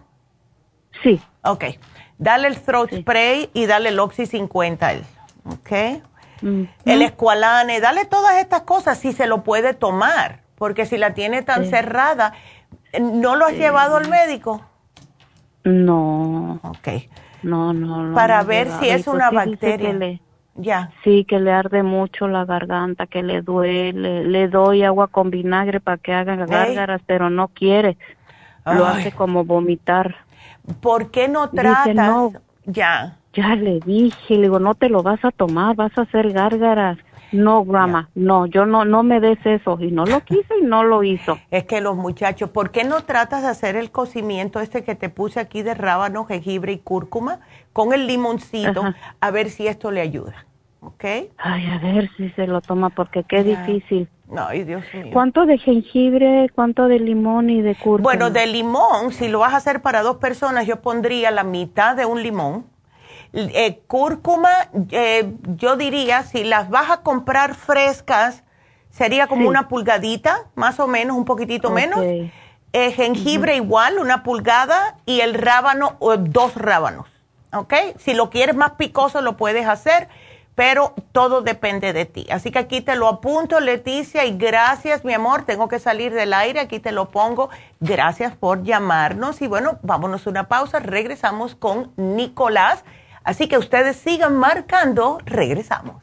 Sí. Ok. Dale el throat Sí. spray y dale el Oxy 50 a él. Ok. Mm. El escualane, dale todas estas cosas si se lo puede tomar. Porque si la tiene tan Sí. cerrada, ¿no lo has llevado al médico? No, Ok. no, no. no, Para ver si es pues una bacteria. Ya. sí, que le arde mucho la garganta, que le duele. Le doy agua con vinagre para que haga gárgaras, pero no quiere. Lo hace como vomitar. ¿Por qué no Dice, tratas? no. Ya. Ya le dije, le digo, no te lo vas a tomar, vas a hacer gárgaras. No, grandma, no, yo no, no me des eso. Y no lo quise y no lo hizo. Es que los muchachos, ¿por qué no tratas de hacer el cocimiento este que te puse aquí de rábano, jengibre y cúrcuma con el limoncito? A ver si esto le ayuda. ¿Ok? Ay, a ver si se lo toma porque qué difícil. Ay, Dios mío. ¿Cuánto de jengibre, cuánto de limón y de cúrcuma? Bueno, de limón, si lo vas a hacer para dos personas, yo pondría la mitad de un limón. Eh, cúrcuma, eh, yo diría, si las vas a comprar frescas, sería como una pulgadita, más o menos, un poquitito menos. Eh, jengibre igual, una pulgada, y el rábano, dos rábanos. ¿Ok? Si lo quieres más picoso, lo puedes hacer pero todo depende de ti. Así que aquí te lo apunto, Leticia, y gracias, mi amor, tengo que salir del aire, aquí te lo pongo. Gracias por llamarnos y bueno, vámonos una pausa, regresamos con Nicolás. Así que ustedes sigan marcando, regresamos.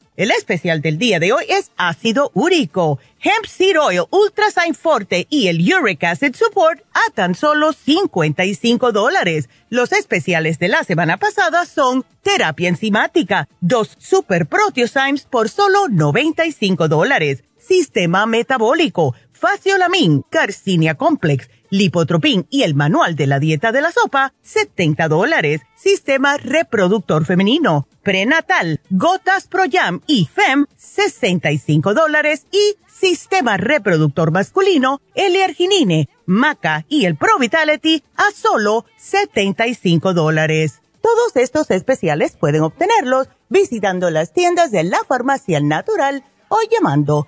El especial del día de hoy es ácido úrico, hemp seed oil, ultrasign forte y el uric acid support a tan solo 55 dólares. Los especiales de la semana pasada son terapia enzimática, dos super proteosymes por solo 95 dólares sistema metabólico, faciolamin, carcinia complex, lipotropin y el manual de la dieta de la sopa, 70 dólares. Sistema reproductor femenino, prenatal, gotas Pro Jam y FEM, 65 dólares. Y sistema reproductor masculino, L-arginine, maca y el Pro Vitality a solo 75 dólares. Todos estos especiales pueden obtenerlos visitando las tiendas de la farmacia natural o llamando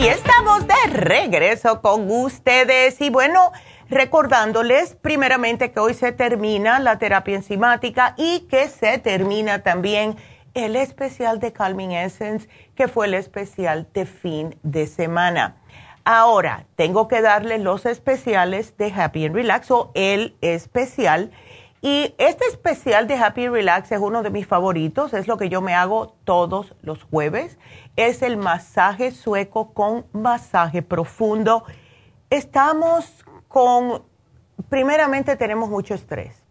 Y estamos de regreso con ustedes. Y bueno, recordándoles primeramente que hoy se termina la terapia enzimática y que se termina también el especial de Calming Essence, que fue el especial de fin de semana. Ahora, tengo que darles los especiales de Happy and Relax o el especial. Y este especial de Happy and Relax es uno de mis favoritos, es lo que yo me hago todos los jueves es el masaje sueco con masaje profundo. Estamos con, primeramente tenemos mucho estrés.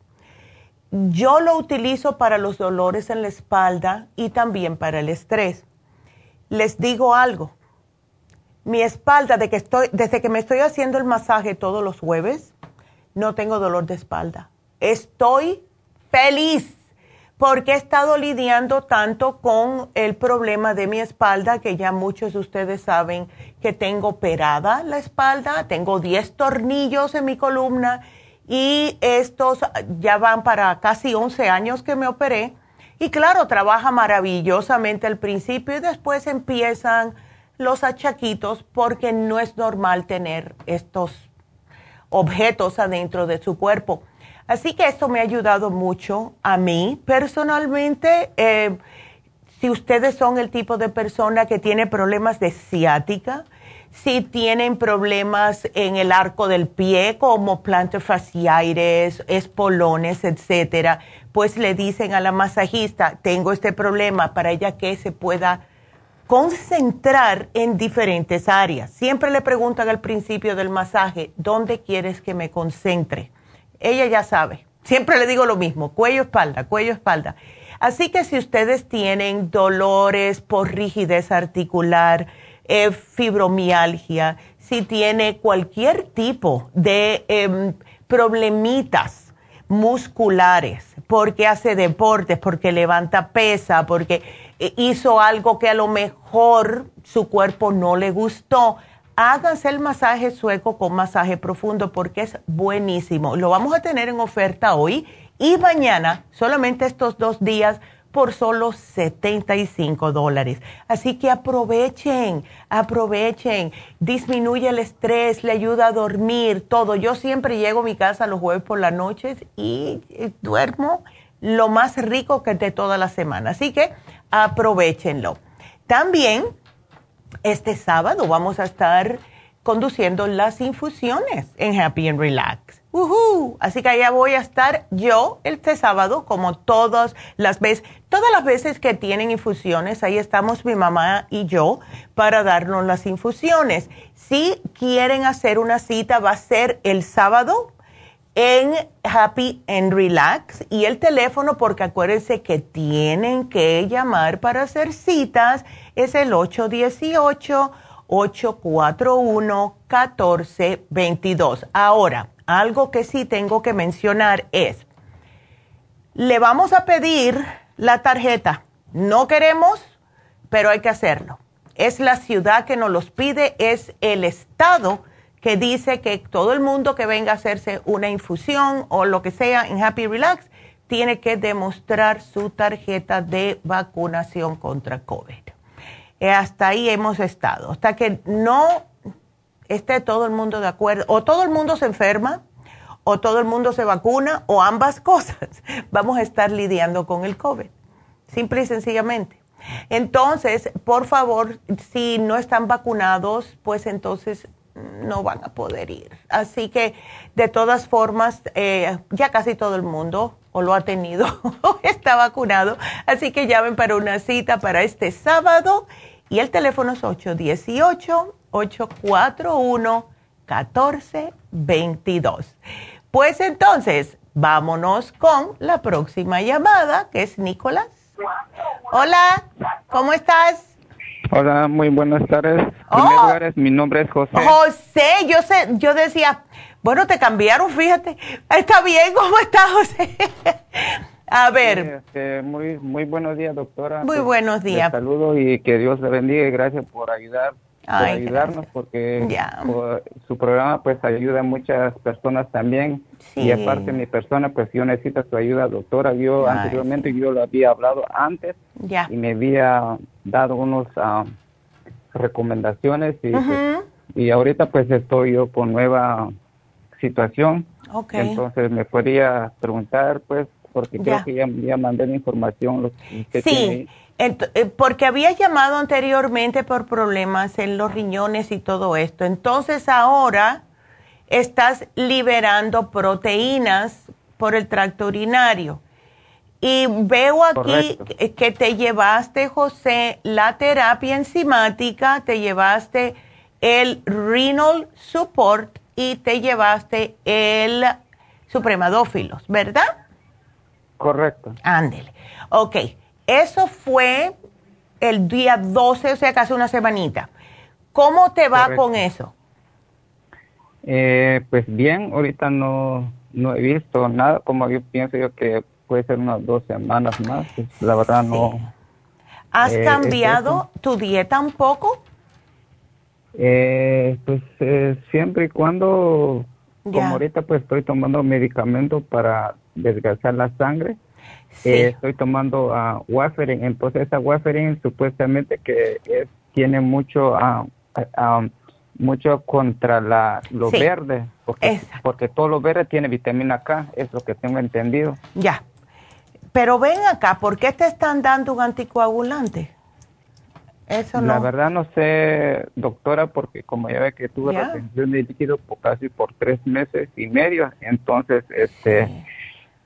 Yo lo utilizo para los dolores en la espalda y también para el estrés. Les digo algo, mi espalda, de que estoy, desde que me estoy haciendo el masaje todos los jueves, no tengo dolor de espalda. Estoy feliz porque he estado lidiando tanto con el problema de mi espalda, que ya muchos de ustedes saben que tengo operada la espalda, tengo 10 tornillos en mi columna y estos ya van para casi 11 años que me operé. Y claro, trabaja maravillosamente al principio y después empiezan los achaquitos porque no es normal tener estos objetos adentro de su cuerpo. Así que esto me ha ayudado mucho a mí personalmente. Eh, si ustedes son el tipo de persona que tiene problemas de ciática, si tienen problemas en el arco del pie como plantar fasciaires, espolones, etcétera, pues le dicen a la masajista, tengo este problema para ella que se pueda concentrar en diferentes áreas. Siempre le preguntan al principio del masaje, ¿dónde quieres que me concentre? Ella ya sabe. Siempre le digo lo mismo, cuello, espalda, cuello, espalda. Así que si ustedes tienen dolores por rigidez articular, eh, fibromialgia, si tiene cualquier tipo de em, problemitas musculares, porque hace deportes, porque levanta pesa, porque eh, hizo algo que a lo mejor su cuerpo no le gustó, háganse el masaje sueco con masaje profundo porque es buenísimo. Lo vamos a tener en oferta hoy y mañana, solamente estos dos días por solo 75 dólares. Así que aprovechen, aprovechen, disminuye el estrés, le ayuda a dormir, todo. Yo siempre llego a mi casa los jueves por las noches y, duermo lo más rico que de toda la semana. Así que aprovechenlo. También este sábado vamos a estar conduciendo las infusiones en Happy and Relax. Así que allá voy a estar yo este sábado, como todas las veces, todas las veces que tienen infusiones, ahí estamos mi mamá y yo para darnos las infusiones. Si quieren hacer una cita, va a ser el sábado en Happy and Relax y el teléfono, porque acuérdense que tienen que llamar para hacer citas, es el 818 841 1422. Ahora, algo que sí tengo que mencionar es, le vamos a pedir la tarjeta. No queremos, pero hay que hacerlo. Es la ciudad que nos los pide, es el estado que dice que todo el mundo que venga a hacerse una infusión o lo que sea en Happy Relax tiene que demostrar su tarjeta de vacunación contra COVID. Eh, hasta ahí hemos estado. Hasta que no esté todo el mundo de acuerdo, o todo el mundo se enferma, o todo el mundo se vacuna, o ambas cosas, vamos a estar lidiando con el COVID, simple y sencillamente. Entonces, por favor, si no están vacunados, pues entonces no van a poder ir. Así que, de todas formas, eh, ya casi todo el mundo o lo ha tenido o está vacunado. Así que llamen para una cita para este sábado y el teléfono es 818 841-1422. Pues entonces, vámonos con la próxima llamada, que es Nicolás. Hola, ¿cómo estás? Hola, muy buenas tardes. Oh. mi nombre es José. José, yo sé, yo decía, bueno, te cambiaron, fíjate. Está bien, ¿cómo estás, José? A ver. Este, muy, muy buenos días, doctora. Muy buenos días. Saludos y que Dios le bendiga y gracias por ayudar ayudarnos porque su programa pues ayuda a muchas personas también. Y aparte mi persona pues yo necesito su ayuda doctora. Yo anteriormente yo lo había hablado antes y me había dado unos ah, recomendaciones y, pues, y ahorita pues estoy yo con nueva situación. Entonces me podría preguntar pues porque creo que ya, ya mandé la información lo que sí eh, porque había llamado anteriormente por problemas en los riñones y todo esto. Entonces ahora estás liberando proteínas por el tracto urinario. Y veo aquí que te llevaste, José, la terapia enzimática, te llevaste el renal support y te llevaste el supremadófilos, ¿verdad? Correcto. Ándele. Ok. Eso fue el día 12, o sea, casi una semanita. ¿Cómo te va con eso? Eh, pues bien, ahorita no, no he visto nada, como yo pienso yo que puede ser unas dos semanas más, pues, la verdad no. ¿Has eh, cambiado tu dieta un poco? Eh, pues siempre y cuando, como ahorita pues estoy tomando medicamento para desgastar la sangre, eh, estoy tomando uh, warfarin, entonces esa warfarin supuestamente que tiene mucho uh, mucho contra la lo verde, porque, porque todo lo verde tiene vitamina K, es lo que tengo entendido. Ya. pero ven acá, ¿por qué te están dando un anticoagulante? Eso no. La verdad no sé, doctora, porque como ya ve que tuve retención de líquido por casi por tres meses y medio, entonces, este,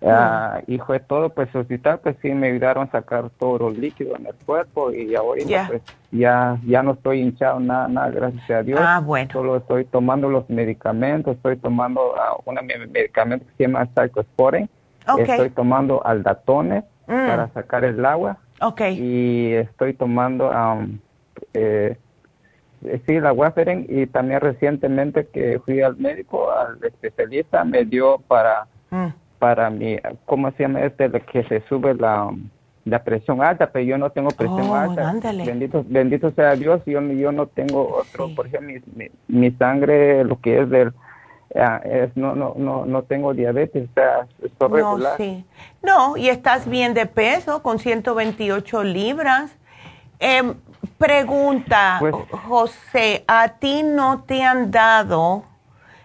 ah, y fue todo, pues hospital, pues sí me ayudaron a sacar todo el líquido en el cuerpo y ahorita pues ya, ya no estoy hinchado nada, nada, gracias a Dios. Ah, bueno. Solo estoy tomando los medicamentos, estoy tomando uh, un medicamento que se llama Cyclosporin, estoy tomando aldatones mm. para sacar el agua Okay. Y estoy tomando, um, eh, sí, la Warfarin y también recientemente que fui al médico, al especialista, me dio para, mm. para mi, ¿cómo se llama este? Que se sube la, la presión alta, pero yo no tengo presión oh, alta. Bendito, bendito sea Dios, yo, yo no tengo otro, por ejemplo, mi, mi, sangre, lo que es del Ah, es, no, no, no, no tengo diabetes, está, estoy no, regular. Sí. No, y estás bien de peso, con 128 libras. Eh, pregunta, pues José, ¿a ti no te han dado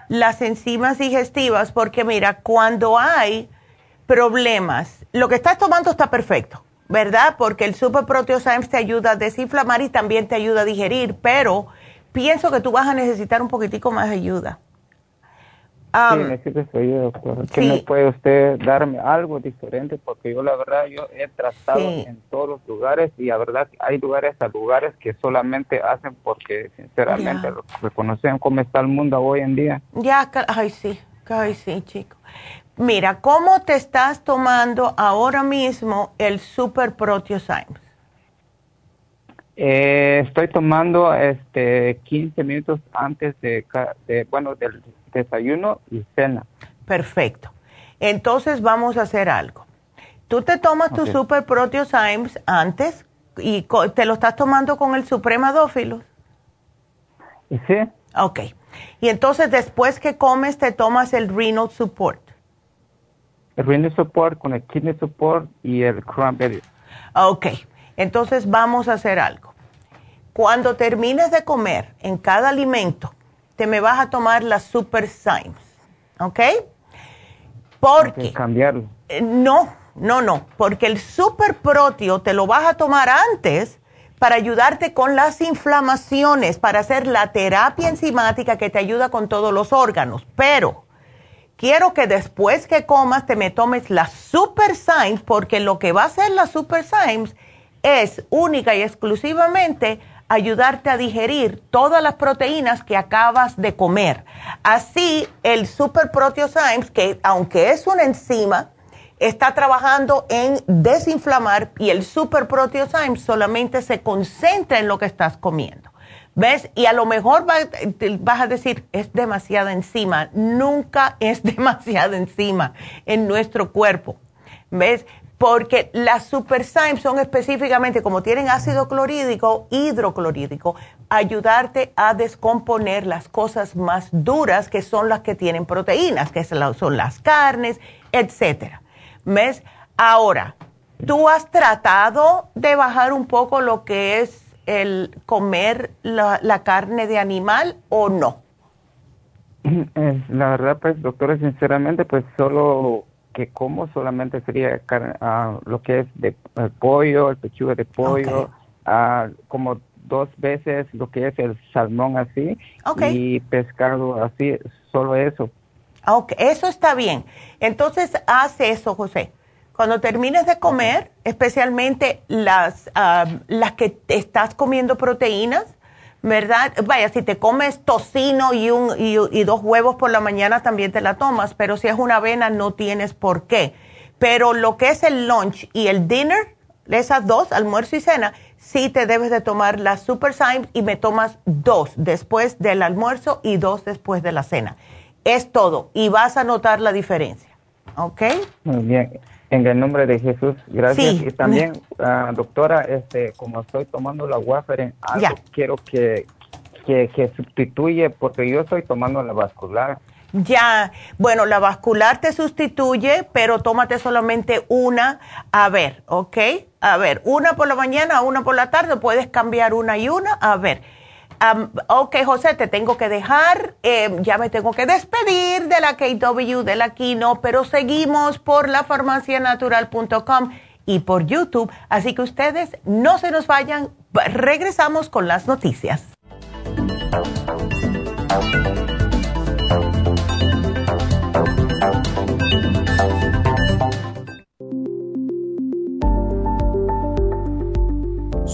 las enzimas digestivas? Porque mira, cuando hay problemas, lo que estás tomando está perfecto, ¿verdad? Porque el Super te ayuda a desinflamar y también te ayuda a digerir, pero pienso que tú vas a necesitar un poquitico más de ayuda sí, necesito su ayuda, doctor. ¿Qué me puede usted darme algo diferente? Porque yo, la verdad, yo he tratado en todos los lugares y la verdad hay lugares a lugares que solamente hacen porque, sinceramente, reconocen cómo está el mundo hoy en día. Ya, ay, sí, ay, sí, chico. Mira, ¿cómo te estás tomando ahora mismo el Super Proteosymes? Eh, estoy tomando este 15 minutos antes de, de bueno, del desayuno y cena. Perfecto. Entonces vamos a hacer algo. Tú te tomas tu Super Proteosymes antes y te lo estás tomando con el Supremadófilo. Sí. Ok. Y entonces después que comes te tomas el Renal Support. El Renal Support con el Kidney Support y el Cranberry. Ok. Entonces vamos a hacer algo. Cuando termines de comer en cada alimento, te me vas a tomar la Super Symes, ¿ok? Porque... cambiarlo. Eh, no, no, no, porque el Super Proteo te lo vas a tomar antes para ayudarte con las inflamaciones, para hacer la terapia enzimática que te ayuda con todos los órganos. Pero quiero que después que comas te me tomes la Super Symes, porque lo que va a hacer la Super Symes es única y exclusivamente ayudarte a digerir todas las proteínas que acabas de comer. Así, el Super Proteosymes, que aunque es una enzima, está trabajando en desinflamar y el Super Proteosymes solamente se concentra en lo que estás comiendo. ¿Ves? Y a lo mejor vas a decir, es demasiada enzima. Nunca es demasiada enzima en nuestro cuerpo. ¿Ves? Porque las superzymes son específicamente, como tienen ácido clorhídrico, hidroclorhídrico, ayudarte a descomponer las cosas más duras que son las que tienen proteínas, que son las carnes, etcétera. ¿Ves? Ahora, ¿tú has tratado de bajar un poco lo que es el comer la, la carne de animal o no? La verdad, pues, doctora, sinceramente, pues solo que como solamente sería uh, lo que es de pollo, el pechuga de pollo, ah, como dos veces lo que es el salmón así y pescado así, solo eso. Ok, eso está bien. Entonces, haz eso, José. Cuando termines de comer, especialmente las, las que estás comiendo proteínas, ¿verdad? Vaya, si te comes tocino y, un, y, dos huevos por la mañana también te la tomas, pero si es una avena no tienes por qué. Pero lo que es el lunch y el dinner, esas dos, almuerzo y cena, sí te debes de tomar la Super Symes y me tomas dos después del almuerzo y dos después de la cena. Es todo y vas a notar la diferencia. ¿Ok? Muy bien. En el nombre de Jesús, gracias. Y también, ah, doctora, este, como estoy tomando la Warfarin, quiero que, que, que sustituye, porque yo estoy tomando la vascular. Ya, bueno, la vascular te sustituye, pero tómate solamente una, a ver, ¿ok? A ver, una por la mañana, una por la tarde, puedes cambiar una y una, a ver. Ok, José, te tengo que dejar, em, ya me tengo que despedir de la KW, de la Kino, pero seguimos por lafarmacianatural.com y por YouTube, así que ustedes no se nos vayan, regresamos con las noticias.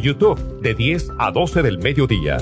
YouTube de 10 a 12 del mediodía.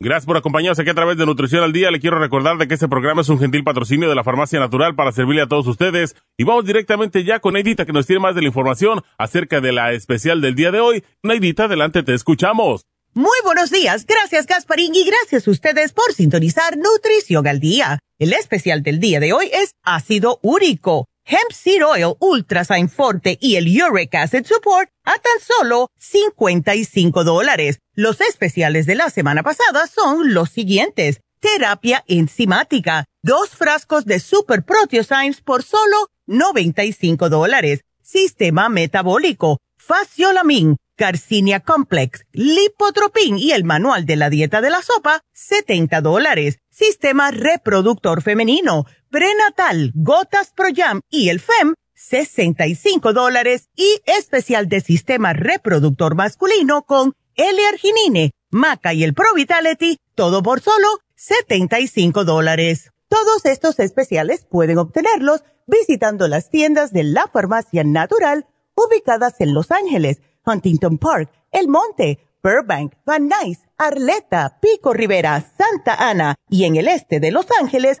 Gracias por acompañarnos aquí a través de Nutrición al Día. Le quiero recordar de que este programa es un gentil patrocinio de la Farmacia Natural para servirle a todos ustedes. Y vamos directamente ya con Neidita que nos tiene más de la información acerca de la especial del día de hoy. Neidita, adelante, te escuchamos. Muy buenos días. Gracias, Gasparín, y gracias a ustedes por sintonizar Nutrición al Día. El especial del día de hoy es ácido úrico Hemp Seed Oil Ultra Forte y el Uric Acid Support a tan solo 55 dólares. Los especiales de la semana pasada son los siguientes. Terapia enzimática, dos frascos de Super Proteosymes por solo 95 dólares. Sistema metabólico, Faciolamin, Carcinia Complex, Lipotropin y el manual de la dieta de la sopa, 70 dólares. Sistema reproductor femenino, prenatal, gotas Pro Jam y el FEM, 65 dólares y especial de sistema reproductor masculino con L-arginine, Maca y el Pro Vitality, todo por solo 75 dólares. Todos estos especiales pueden obtenerlos visitando las tiendas de la farmacia natural ubicadas en Los Ángeles, Huntington Park, El Monte, Burbank, Van Nuys, Arleta, Pico Rivera, Santa Ana y en el este de Los Ángeles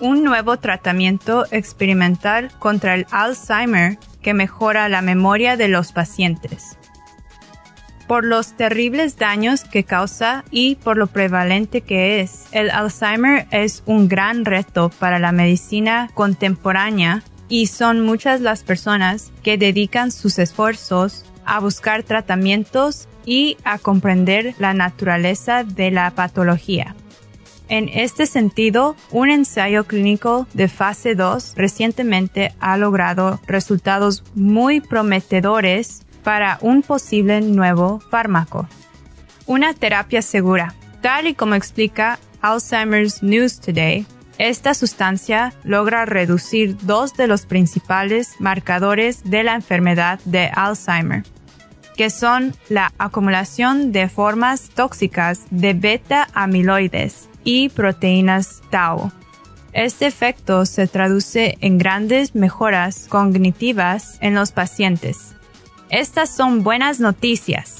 Un nuevo tratamiento experimental contra el Alzheimer que mejora la memoria de los pacientes. Por los terribles daños que causa y por lo prevalente que es, el Alzheimer es un gran reto para la medicina contemporánea y son muchas las personas que dedican sus esfuerzos a buscar tratamientos y a comprender la naturaleza de la patología. En este sentido, un ensayo clínico de fase 2 recientemente ha logrado resultados muy prometedores para un posible nuevo fármaco. Una terapia segura. Tal y como explica Alzheimer's News Today, Esta sustancia logra reducir dos de los principales marcadores de la enfermedad de Alzheimer, que son la acumulación de formas tóxicas de beta amiloides y proteínas tau. Este efecto se traduce en grandes mejoras cognitivas en los pacientes. Estas son buenas noticias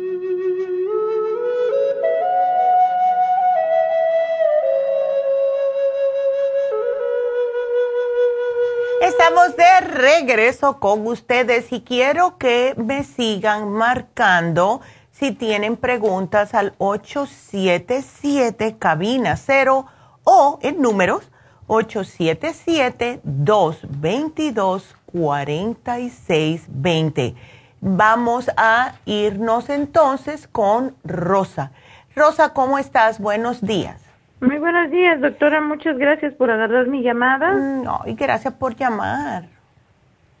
Estamos de regreso con ustedes y quiero que me sigan marcando si tienen preguntas al 877 cabina 0 o en números 877-222-4620. Vamos a irnos entonces con Rosa. Rosa, ¿cómo estás? Buenos días. Muy buenos días, doctora. Muchas gracias por agarrar mi llamada. No, y gracias por llamar.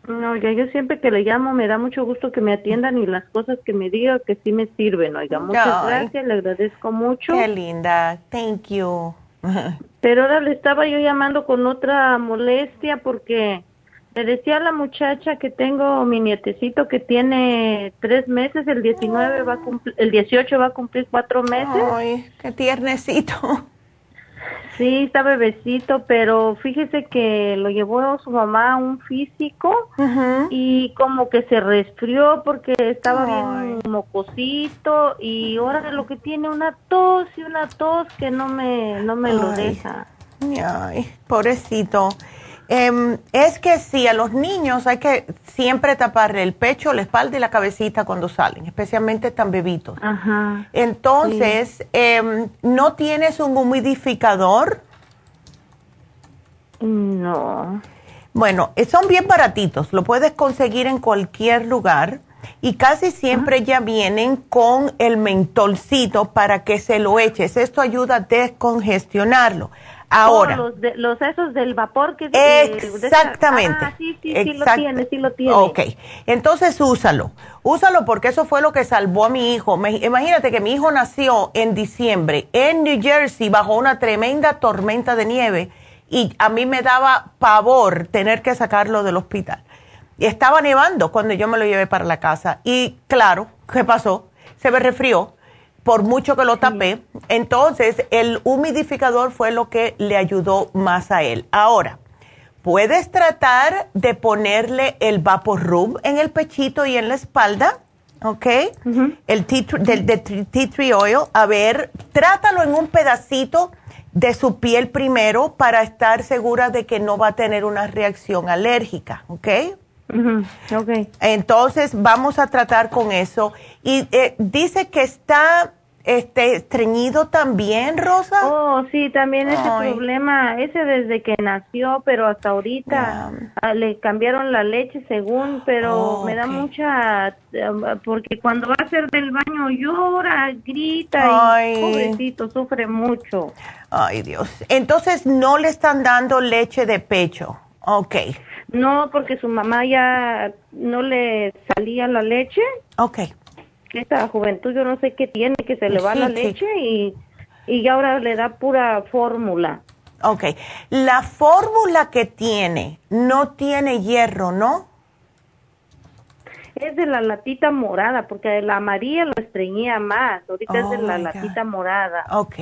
No, oiga, yo siempre que le llamo me da mucho gusto que me atiendan y las cosas que me diga que sí me sirven. Oiga, muchas gracias, le agradezco mucho. Qué linda, thank you. Pero ahora le estaba yo llamando con otra molestia porque le decía a la muchacha que tengo mi nietecito que tiene tres meses, el 19 va a el 18 va a cumplir cuatro meses. Ay, qué tiernecito. Sí, está bebecito, pero fíjese que lo llevó su mamá a un físico y como que se resfrió porque estaba bien mocosito y ahora lo que tiene una tos y una tos que no me no me lo deja. Ay, pobrecito. Em, es que sí, a los niños hay que siempre taparle el pecho, la espalda y la cabecita cuando salen, especialmente tan bebitos. Ajá. Entonces, em, ¿no tienes un humidificador? No. Bueno, eh, son bien baratitos, lo puedes conseguir en cualquier lugar y casi siempre ya vienen con el mentolcito para que se lo eches. Esto ayuda a descongestionarlo. Ahora. los, los esos del vapor que Exactamente. ah, sí, sí, sí lo tiene, sí lo tiene. Ok, entonces úsalo. Úsalo porque eso fue lo que salvó a mi hijo. imagínate que mi hijo nació en diciembre en New Jersey bajo una tremenda tormenta de nieve y a mí me daba pavor tener que sacarlo del hospital. Y estaba nevando cuando yo me lo llevé para la casa y claro, ¿qué pasó? Se me resfrió por mucho que lo tapé. Entonces, el humidificador fue lo que le ayudó más a él. Ahora, puedes tratar de ponerle el vapor rub en el pechito y en la espalda, ¿ok? El tea, del, tea tree oil. A ver, trátalo en un pedacito de su piel primero para estar segura de que no va a tener una reacción alérgica, ¿ok? Okay. Entonces vamos a tratar con eso. Y eh, dice que está este estreñido también, Rosa. Oh, sí, también ese problema, ese desde que nació, pero hasta ahorita ah, le cambiaron la leche según, pero oh, me da mucha, um, porque cuando va a hacer del baño llora, grita y pobrecito, sufre mucho. Ay, Dios. Entonces no le están dando leche de pecho. Ok. No, porque su mamá ya no le salía la leche. Ok. esta juventud, yo no sé qué tiene, que se le va la leche y, y ahora le da pura fórmula. Ok, la fórmula que tiene no tiene hierro, ¿no? Es de la latita morada, porque la amarilla lo estreñía más, ahorita es de oh la latita morada. Ok,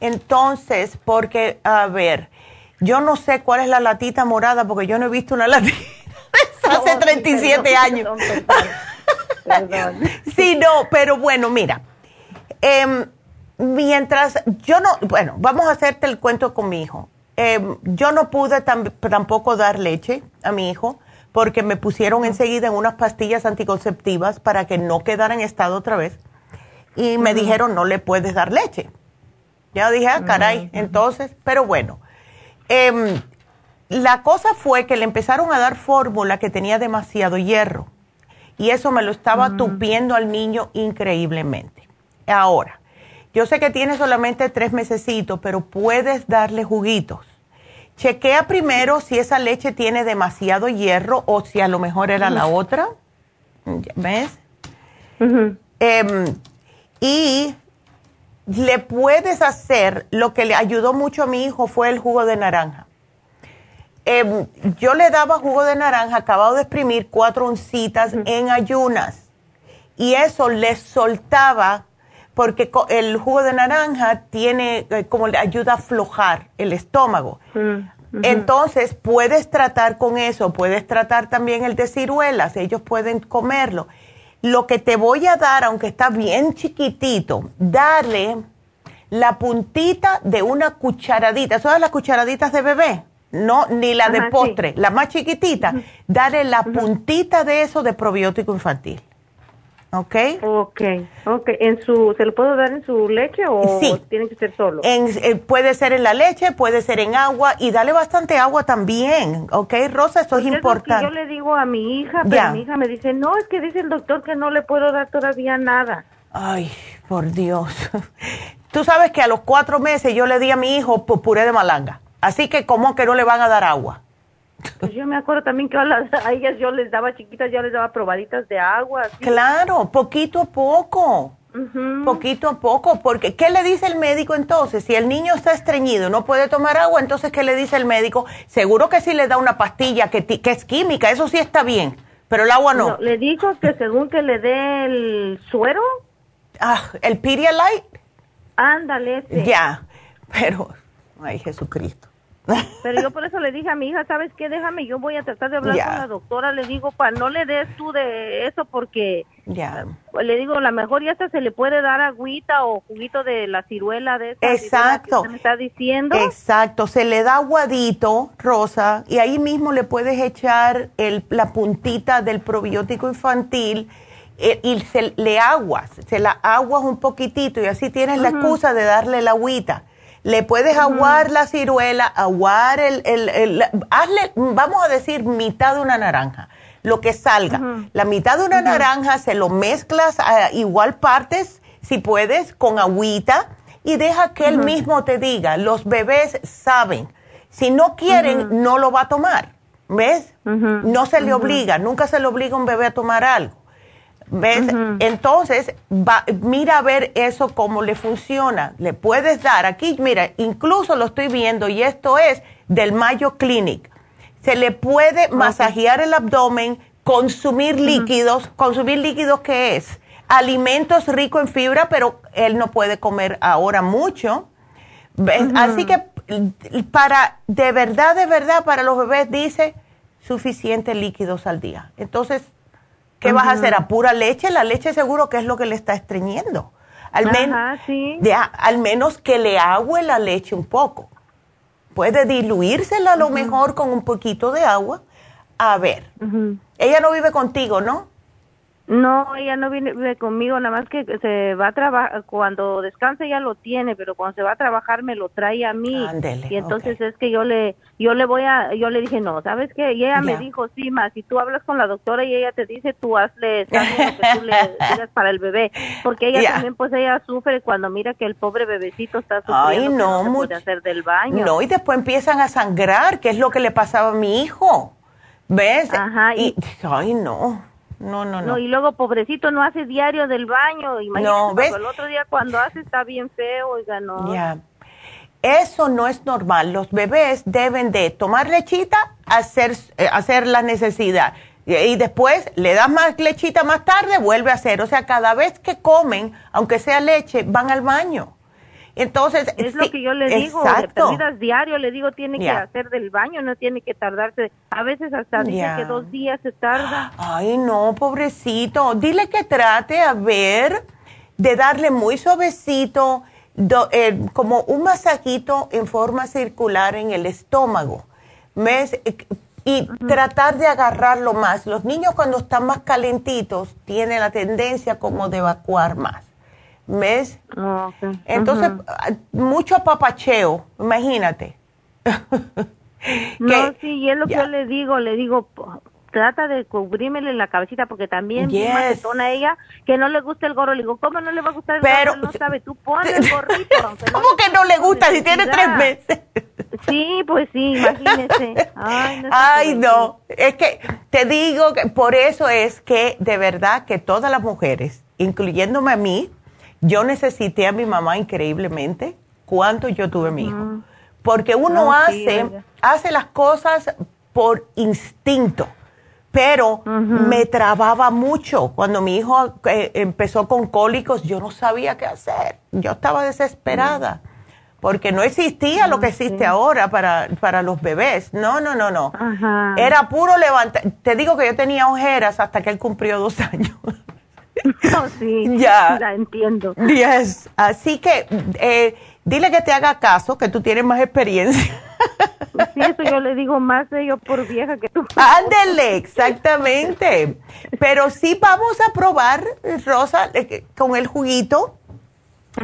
entonces, porque, a ver, yo no sé cuál es la latita morada, porque yo no he visto una latita hace 37 años. sí, no, pero bueno, mira, em, mientras yo no, bueno, vamos a hacerte el cuento con mi hijo. Em, yo no pude tampoco dar leche a mi hijo porque me pusieron enseguida en unas pastillas anticonceptivas para que no quedara en estado otra vez y me dijeron no le puedes dar leche. Ya dije, ah, caray, entonces, pero bueno. Em, la cosa fue que le empezaron a dar fórmula que tenía demasiado hierro y eso me lo estaba mm. tupiendo al niño increíblemente. Ahora, yo sé que tiene solamente tres mesecitos, pero puedes darle juguitos. Chequea primero si esa leche tiene demasiado hierro o si a lo mejor era la otra. ¿Ves? Em, y le puedes hacer, lo que le ayudó mucho a mi hijo fue el jugo de naranja. Em, yo le daba jugo de naranja acabado de exprimir cuatro oncitas en ayunas y eso le soltaba porque el jugo de naranja tiene eh, como le ayuda a aflojar el estómago. Entonces puedes tratar con eso, puedes tratar también el de ciruelas, ellos pueden comerlo. Lo que te voy a dar, aunque está bien chiquitito, darle la puntita de una cucharadita, ¿sabes las cucharaditas de bebé? no ni la de postre, la más chiquitita, dale la puntita de eso de probiótico infantil. ¿Ok? Ok, ok. ¿En su, ¿Se lo puedo dar en su leche o tiene que ser solo? Eh, puede ser en la leche, puede ser en agua y dale bastante agua también, ¿ok? Rosa, eso es importante. yo le digo a mi hija, pero mi hija me dice, no, es que dice el doctor que no le puedo dar todavía nada. Ay, por Dios. Tú sabes que a los cuatro meses yo le di a mi hijo puré de malanga. Así que, ¿cómo que no le van a dar agua? Pues yo me acuerdo también que a, ellas yo les daba chiquitas, yo les daba probaditas de agua. Claro, poquito a poco. Poquito a poco, porque ¿qué le dice el médico entonces? Si el niño está estreñido, no puede tomar agua, entonces ¿qué le dice el médico? Seguro que sí le da una pastilla que, que es química, eso sí está bien, pero el agua no. le dijo que según que le dé el suero. Ah, el Pedialyte. Ándale. Ya, pero, ay Jesucristo. Pero yo por eso le dije a mi hija, ¿sabes qué? Déjame, yo voy a tratar de hablar con la doctora. Le digo, pa, no le des tú de eso porque ya le digo, la mejor ya hasta se le puede dar agüita o juguito de la ciruela de esa Exacto. Que me está diciendo. Exacto, se le da aguadito, Rosa, y ahí mismo le puedes echar el, la puntita del probiótico infantil eh, y se, le aguas, se la aguas un poquitito y así tienes la excusa de darle la agüita le puedes aguar la ciruela, aguar el, el, hazle, vamos a decir, mitad de una naranja, lo que salga. La mitad de una naranja se lo mezclas a igual partes, si puedes, con agüita y deja que él mismo te diga. Los bebés saben. Si no quieren, no lo va a tomar. ¿Ves? No se le obliga, nunca se le obliga a un bebé a tomar algo. ¿Ves? Entonces, va, mira a ver eso cómo le funciona. Le puedes dar, aquí, mira, incluso lo estoy viendo y esto es del Mayo Clinic. Se le puede masajear el abdomen, consumir líquidos. ¿Consumir líquidos qué es? Alimentos ricos en fibra, pero él no puede comer ahora mucho. ¿Ves? Así que para, de verdad, de verdad, para los bebés dice suficientes líquidos al día. Entonces, ¿Qué vas a hacer? ¿A pura leche? La leche seguro que es lo que le está estreñiendo. Al, al menos que le agüe la leche un poco. Puede diluírsela a lo mejor con un poquito de agua. A ver, ella no vive contigo, ¿no? No, ella no viene conmigo, nada más que se va a trabajar, cuando descansa ella lo tiene, pero cuando se va a trabajar me lo trae a mí. y entonces es que yo le, yo le voy a, yo le dije, no, ¿sabes qué? Y ella me dijo, sí, más, si tú hablas con la doctora y ella te dice, tú hazle, lo que tú le digas para el bebé, porque ella también, pues ella sufre cuando mira que el pobre bebecito está sufriendo, no, no puede hacer del baño. No, y después empiezan a sangrar, que es lo que le pasaba a mi hijo, ¿ves? Ajá, y ay, no no, no, no. y luego, pobrecito, no hace diario del baño. Imagínate, ¿ves? el otro día cuando hace está bien feo, oiga, no. Ya. Eso no es normal. Los bebés deben de tomar lechita, hacer, eh, hacer la necesidad. Y, después le das más lechita más tarde, vuelve a hacer. O sea, cada vez que comen, aunque sea leche, van al baño. Entonces, es lo que yo le digo, de diario, le digo, tiene que hacer del baño, no tiene que tardarse. A veces hasta dice que dos días se tarda. Ay, no, pobrecito. Dile que trate a ver de darle muy suavecito, eh, como un masajito en forma circular en el estómago. ¿Ves? Y tratar de agarrarlo más. Los niños cuando están más calentitos tienen la tendencia como de evacuar más. ¿Ves? Ah, Entonces, mucho papacheo, imagínate. no, sí, y es lo que yo le digo, le digo, trata de cubrímele la cabecita porque también yes. a ella que no le gusta el gorro. Le digo, ¿cómo no le va a gustar el gorro? No sabe, tú pones el gorrito. ¿Cómo que no le gusta si tiene tres meses? Sí, pues sí, imagínese. Ay, no, Ay, no. Es que te digo que por eso es que de verdad que todas las mujeres, incluyéndome a mí, yo necesité a mi mamá increíblemente cuando yo tuve mi hijo. Porque uno hace, hace las cosas por instinto, pero me trababa mucho. Cuando mi hijo eh, empezó con cólicos, yo no sabía qué hacer. Yo estaba desesperada. Porque no existía lo que existe ahora para, para los bebés. No, no, no, no. Era puro levantar. Te digo que yo tenía ojeras hasta que él cumplió dos años. No, sí, ya. la entiendo. Yes. Así que eh, dile que te haga caso, que tú tienes más experiencia. Sí, eso yo le digo más de yo por vieja que tú. Ándele, exactamente. Pero sí vamos a probar, Rosa, eh, con el juguito.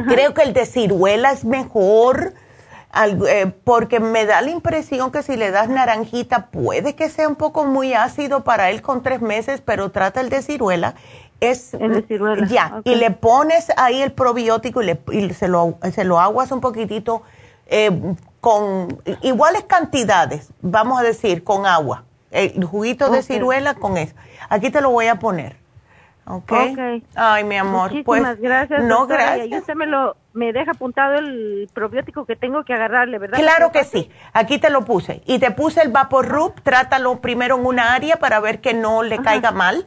Creo que el de ciruela es mejor. Eh, porque me da la impresión que si le das naranjita puede que sea un poco muy ácido para él con tres meses, pero trata el de ciruela es ya y le pones ahí el probiótico y, le, se, lo, se lo aguas un poquitito eh, con iguales cantidades, vamos a decir, con agua. El juguito de ciruela con eso. Aquí te lo voy a poner. ¿Ok? Ay, mi amor. Muchísimas pues, gracias. No, gracias. Y usted me, lo, me deja apuntado el probiótico que tengo que agarrarle, ¿verdad? Claro que sí. Aquí te lo puse. Y te puse el Vapor Rub. Trátalo primero en una área para ver que no le caiga mal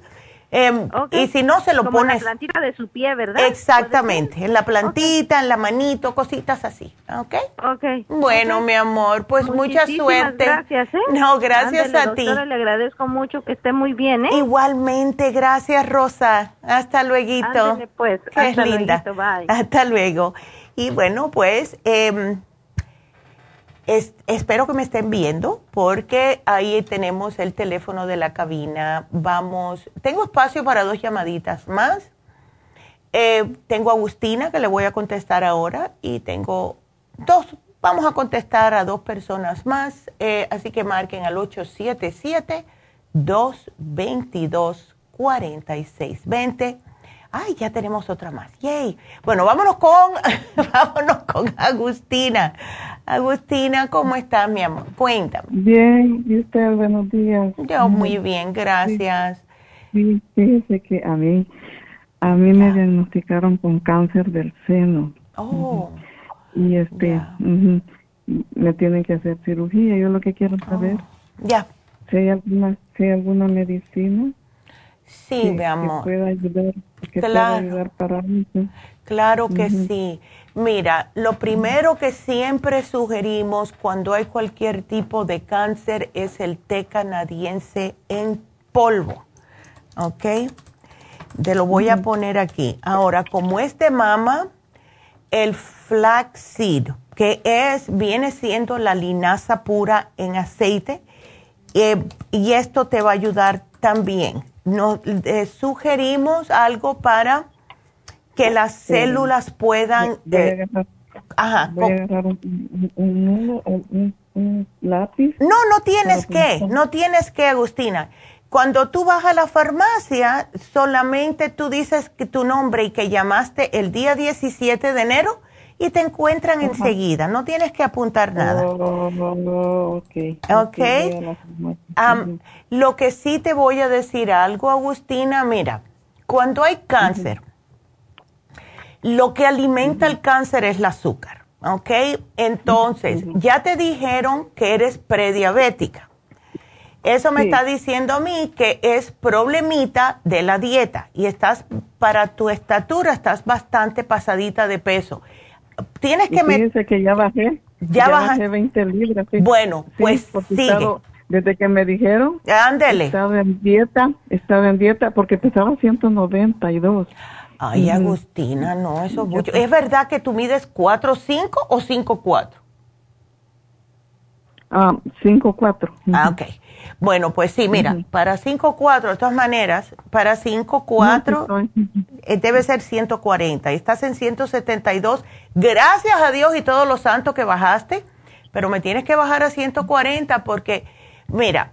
Em, y si no, se lo Como pones. En la plantita de su pie, ¿verdad? Exactamente, en la plantita, en la manito, cositas así. ¿Ok? Ok. Bueno, mi amor, pues mucha suerte. Gracias, ¿eh? No, gracias a ti. Le agradezco mucho que esté muy bien, ¿eh? Igualmente, gracias, Rosa. Hasta luego. pues. Qué linda. Hasta luego. Y bueno, pues. Eh, espero que me estén viendo porque ahí tenemos el teléfono de la cabina. Vamos, tengo espacio para dos llamaditas más. Eh, tengo a Agustina que le voy a contestar ahora y tengo dos, vamos a contestar a dos personas más. Eh, así que marquen al 877-222-4620. Ay, ya tenemos otra más. Yay. Bueno, vámonos con, vámonos con Agustina. Agustina, ¿cómo estás, mi amor? Cuéntame. Bien, y usted, buenos días. Yo muy bien, gracias. Sí, fíjese que a mí, a mí me diagnosticaron con cáncer del seno. Oh. Y este, me tienen que hacer cirugía. Yo lo que quiero saber. Oh, ya. Si hay alguna, si hay alguna medicina. Sí, mi amor. Que pueda ayudar, que pueda ayudar para mí. Claro que sí. Mira, lo primero que siempre sugerimos cuando hay cualquier tipo de cáncer es el té canadiense en polvo. ¿Ok? Te lo voy a poner aquí. Ahora, como es de mama, el flaxseed, que es, viene siendo la linaza pura en aceite, eh, y esto te va a ayudar también. Nos eh, sugerimos algo para que las células puedan... ajá. un, lápiz. No, no tienes que, no tienes que, Agustina. Cuando tú vas a la farmacia, solamente tú dices que tu nombre y que llamaste el día 17 de enero y te encuentran enseguida, no tienes que apuntar nada. Oh, ok. lo que sí te voy a decir algo, Agustina, mira, cuando hay cáncer, lo que alimenta el cáncer es el azúcar, ¿ok? Entonces, ya te dijeron que eres prediabética. Eso me está diciendo a mí que es problemita de la dieta y estás, para tu estatura, estás bastante pasadita de peso. Tienes que... Fíjense que ya bajé. Ya, bajé 20 libras. Bueno, pues sigue. desde que me dijeron. Ándele. Estaba en dieta, estaba en dieta porque pesaba 192. Ay, Agustina, no, eso es mucho. ¿Es verdad que tú mides 4'5 o 5'4? Ah, 5'4. Ah, ok. Bueno, pues sí, mira, para 5'4, de todas maneras, para 5'4 eh, debe ser 140. Estás en 172. Gracias a Dios y todos los santos que bajaste, pero me tienes que bajar a 140 porque, mira,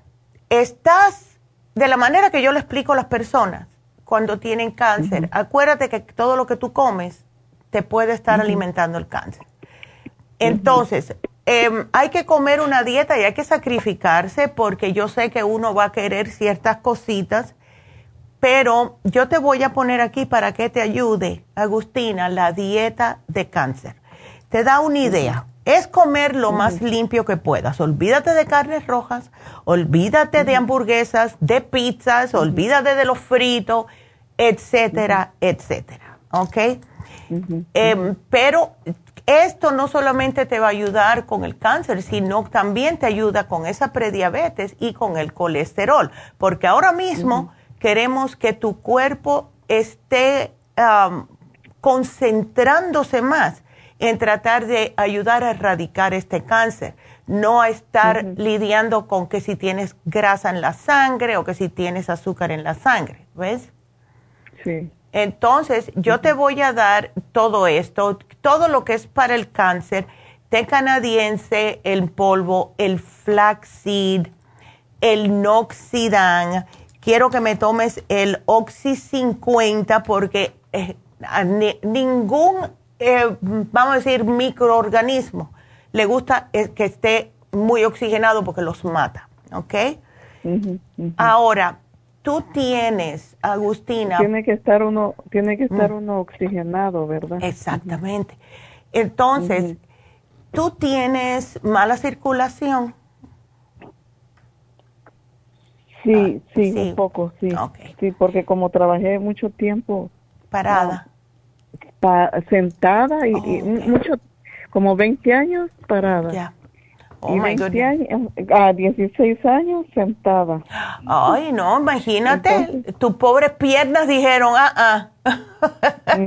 estás de la manera que yo le explico a las personas cuando tienen cáncer. Acuérdate que todo lo que tú comes te puede estar alimentando el cáncer. Entonces, Em, hay que comer una dieta y hay que sacrificarse porque yo sé que uno va a querer ciertas cositas, pero yo te voy a poner aquí para que te ayude, Agustina, la dieta de cáncer. Te da una idea. Es comer lo más limpio que puedas. Olvídate de carnes rojas, olvídate de hamburguesas, de pizzas, olvídate de los fritos, etcétera, etcétera. ¿Ok? Em, pero esto no solamente te va a ayudar con el cáncer, sino también te ayuda con esa prediabetes y con el colesterol, porque ahora mismo queremos que tu cuerpo esté concentrándose más en tratar de ayudar a erradicar este cáncer, no a estar lidiando con que si tienes grasa en la sangre o que si tienes azúcar en la sangre, ¿ves? Sí. Entonces, yo te voy a dar todo esto, todo lo que es para el cáncer, té canadiense, el polvo, el flaxseed, el noxidan. Quiero que me tomes el Oxy 50 porque eh, ningún, eh, vamos a decir, microorganismo le gusta eh, que esté muy oxigenado porque los mata, ¿ok? Ahora, tú tienes, Agustina. Tiene que estar uno, tiene que estar mm. uno oxigenado, ¿verdad? Exactamente. Entonces, tú tienes mala circulación. Sí, ah, sí, un poco, sí. Sí, porque como trabajé mucho tiempo. Parada. sentada y, y, mucho, como 20 años parada. Ya. Oh y a 16 años sentada. Ay, no, imagínate, tus pobres piernas dijeron, ah, ah.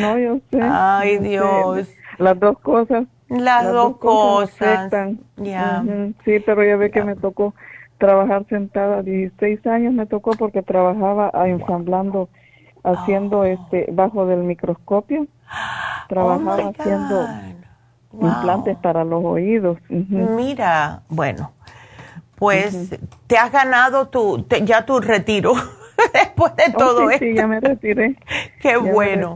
No, yo sé. Ay, Dios. Las dos cosas. Las, dos, cosas. Ya. Sí, pero ya ve que me tocó trabajar sentada. 16 años me tocó porque trabajaba ensamblando, haciendo oh. este, bajo del microscopio. Oh, trabajaba implantes para los oídos. Mira, bueno, pues te has ganado tu, ya tu retiro después de oh, todo esto. Sí, ya me retiré. Qué bueno.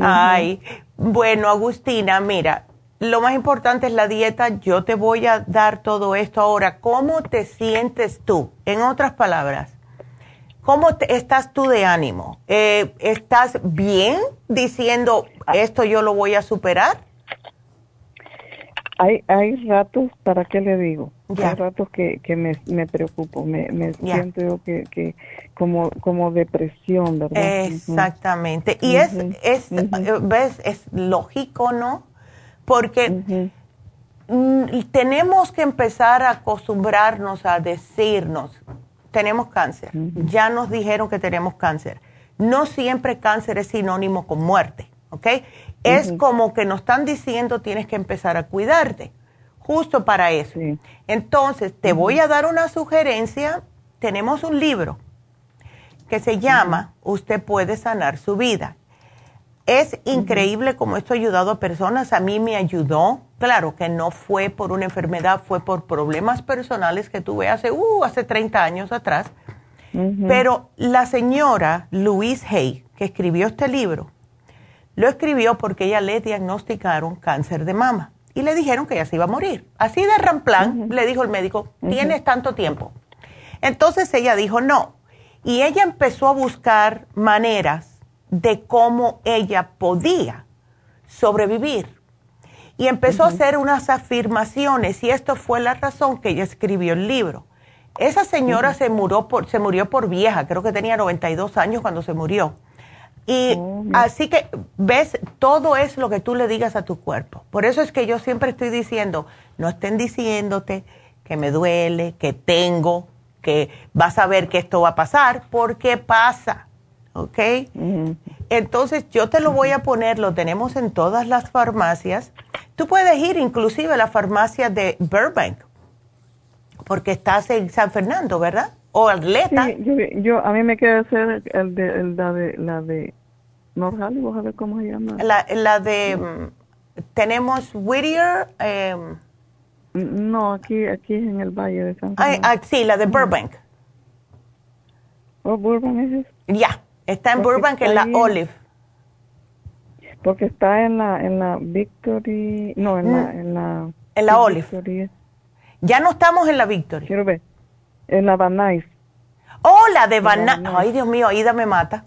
Ay, bueno, Agustina, mira, lo más importante es la dieta. Yo te voy a dar todo esto ahora. ¿Cómo te sientes tú? En otras palabras, ¿cómo estás tú de ánimo? Eh, ¿Estás bien diciendo esto yo lo voy a superar? Hay, hay ratos, ¿para qué le digo? Hay ratos que, que me, me preocupo, me, me siento que, que como, como depresión, ¿verdad? Exactamente. Y es, es ¿ves? Es lógico, ¿no? Porque mm, tenemos que empezar a acostumbrarnos a decirnos, tenemos cáncer. Ya nos dijeron que tenemos cáncer. No siempre cáncer es sinónimo con muerte, ¿ok? Es como que nos están diciendo tienes que empezar a cuidarte, justo para eso. Entonces, te voy a dar una sugerencia. Tenemos un libro que se llama Usted puede sanar su vida. Es increíble cómo esto ha ayudado a personas. A mí me ayudó. Claro que no fue por una enfermedad, fue por problemas personales que tuve hace, uh, hace 30 años atrás. Pero la señora Louise Hay, que escribió este libro, lo escribió porque ella le diagnosticaron cáncer de mama y le dijeron que ella se iba a morir. Así de ramplán, le dijo el médico, tienes tanto tiempo. Entonces ella dijo no. Y ella empezó a buscar maneras de cómo ella podía sobrevivir. Y empezó a hacer unas afirmaciones y esto fue la razón que ella escribió el libro. Esa señora se, murió por, se murió por vieja, creo que tenía 92 años cuando se murió. Y oh, así que, ves, todo es lo que tú le digas a tu cuerpo. Por eso es que yo siempre estoy diciendo, no estén diciéndote que me duele, que tengo, que vas a ver que esto va a pasar, porque pasa, ¿ok? Entonces yo te lo voy a poner, lo tenemos en todas las farmacias. Tú puedes ir inclusive a la farmacia de Burbank, porque estás en San Fernando, ¿verdad? O Atleta. Sí, yo, a mí me queda hacer el de, el de la de North Hollywood, a ver cómo se llama. La, la de, tenemos Whittier. Eh, no, aquí, aquí es en el Valle de San. Ah, sí, la de Burbank. ¿Oh, Burbank es eso? Ya, está en Burbank, en la Olive. Porque está en la, en la Victory, no, en la, mm. en la... En la Olive. Ya no estamos en la Victory. Quiero ver. En la Van Nuys. Oh, la de Van Nuys. Ay, Dios mío, Aida me mata.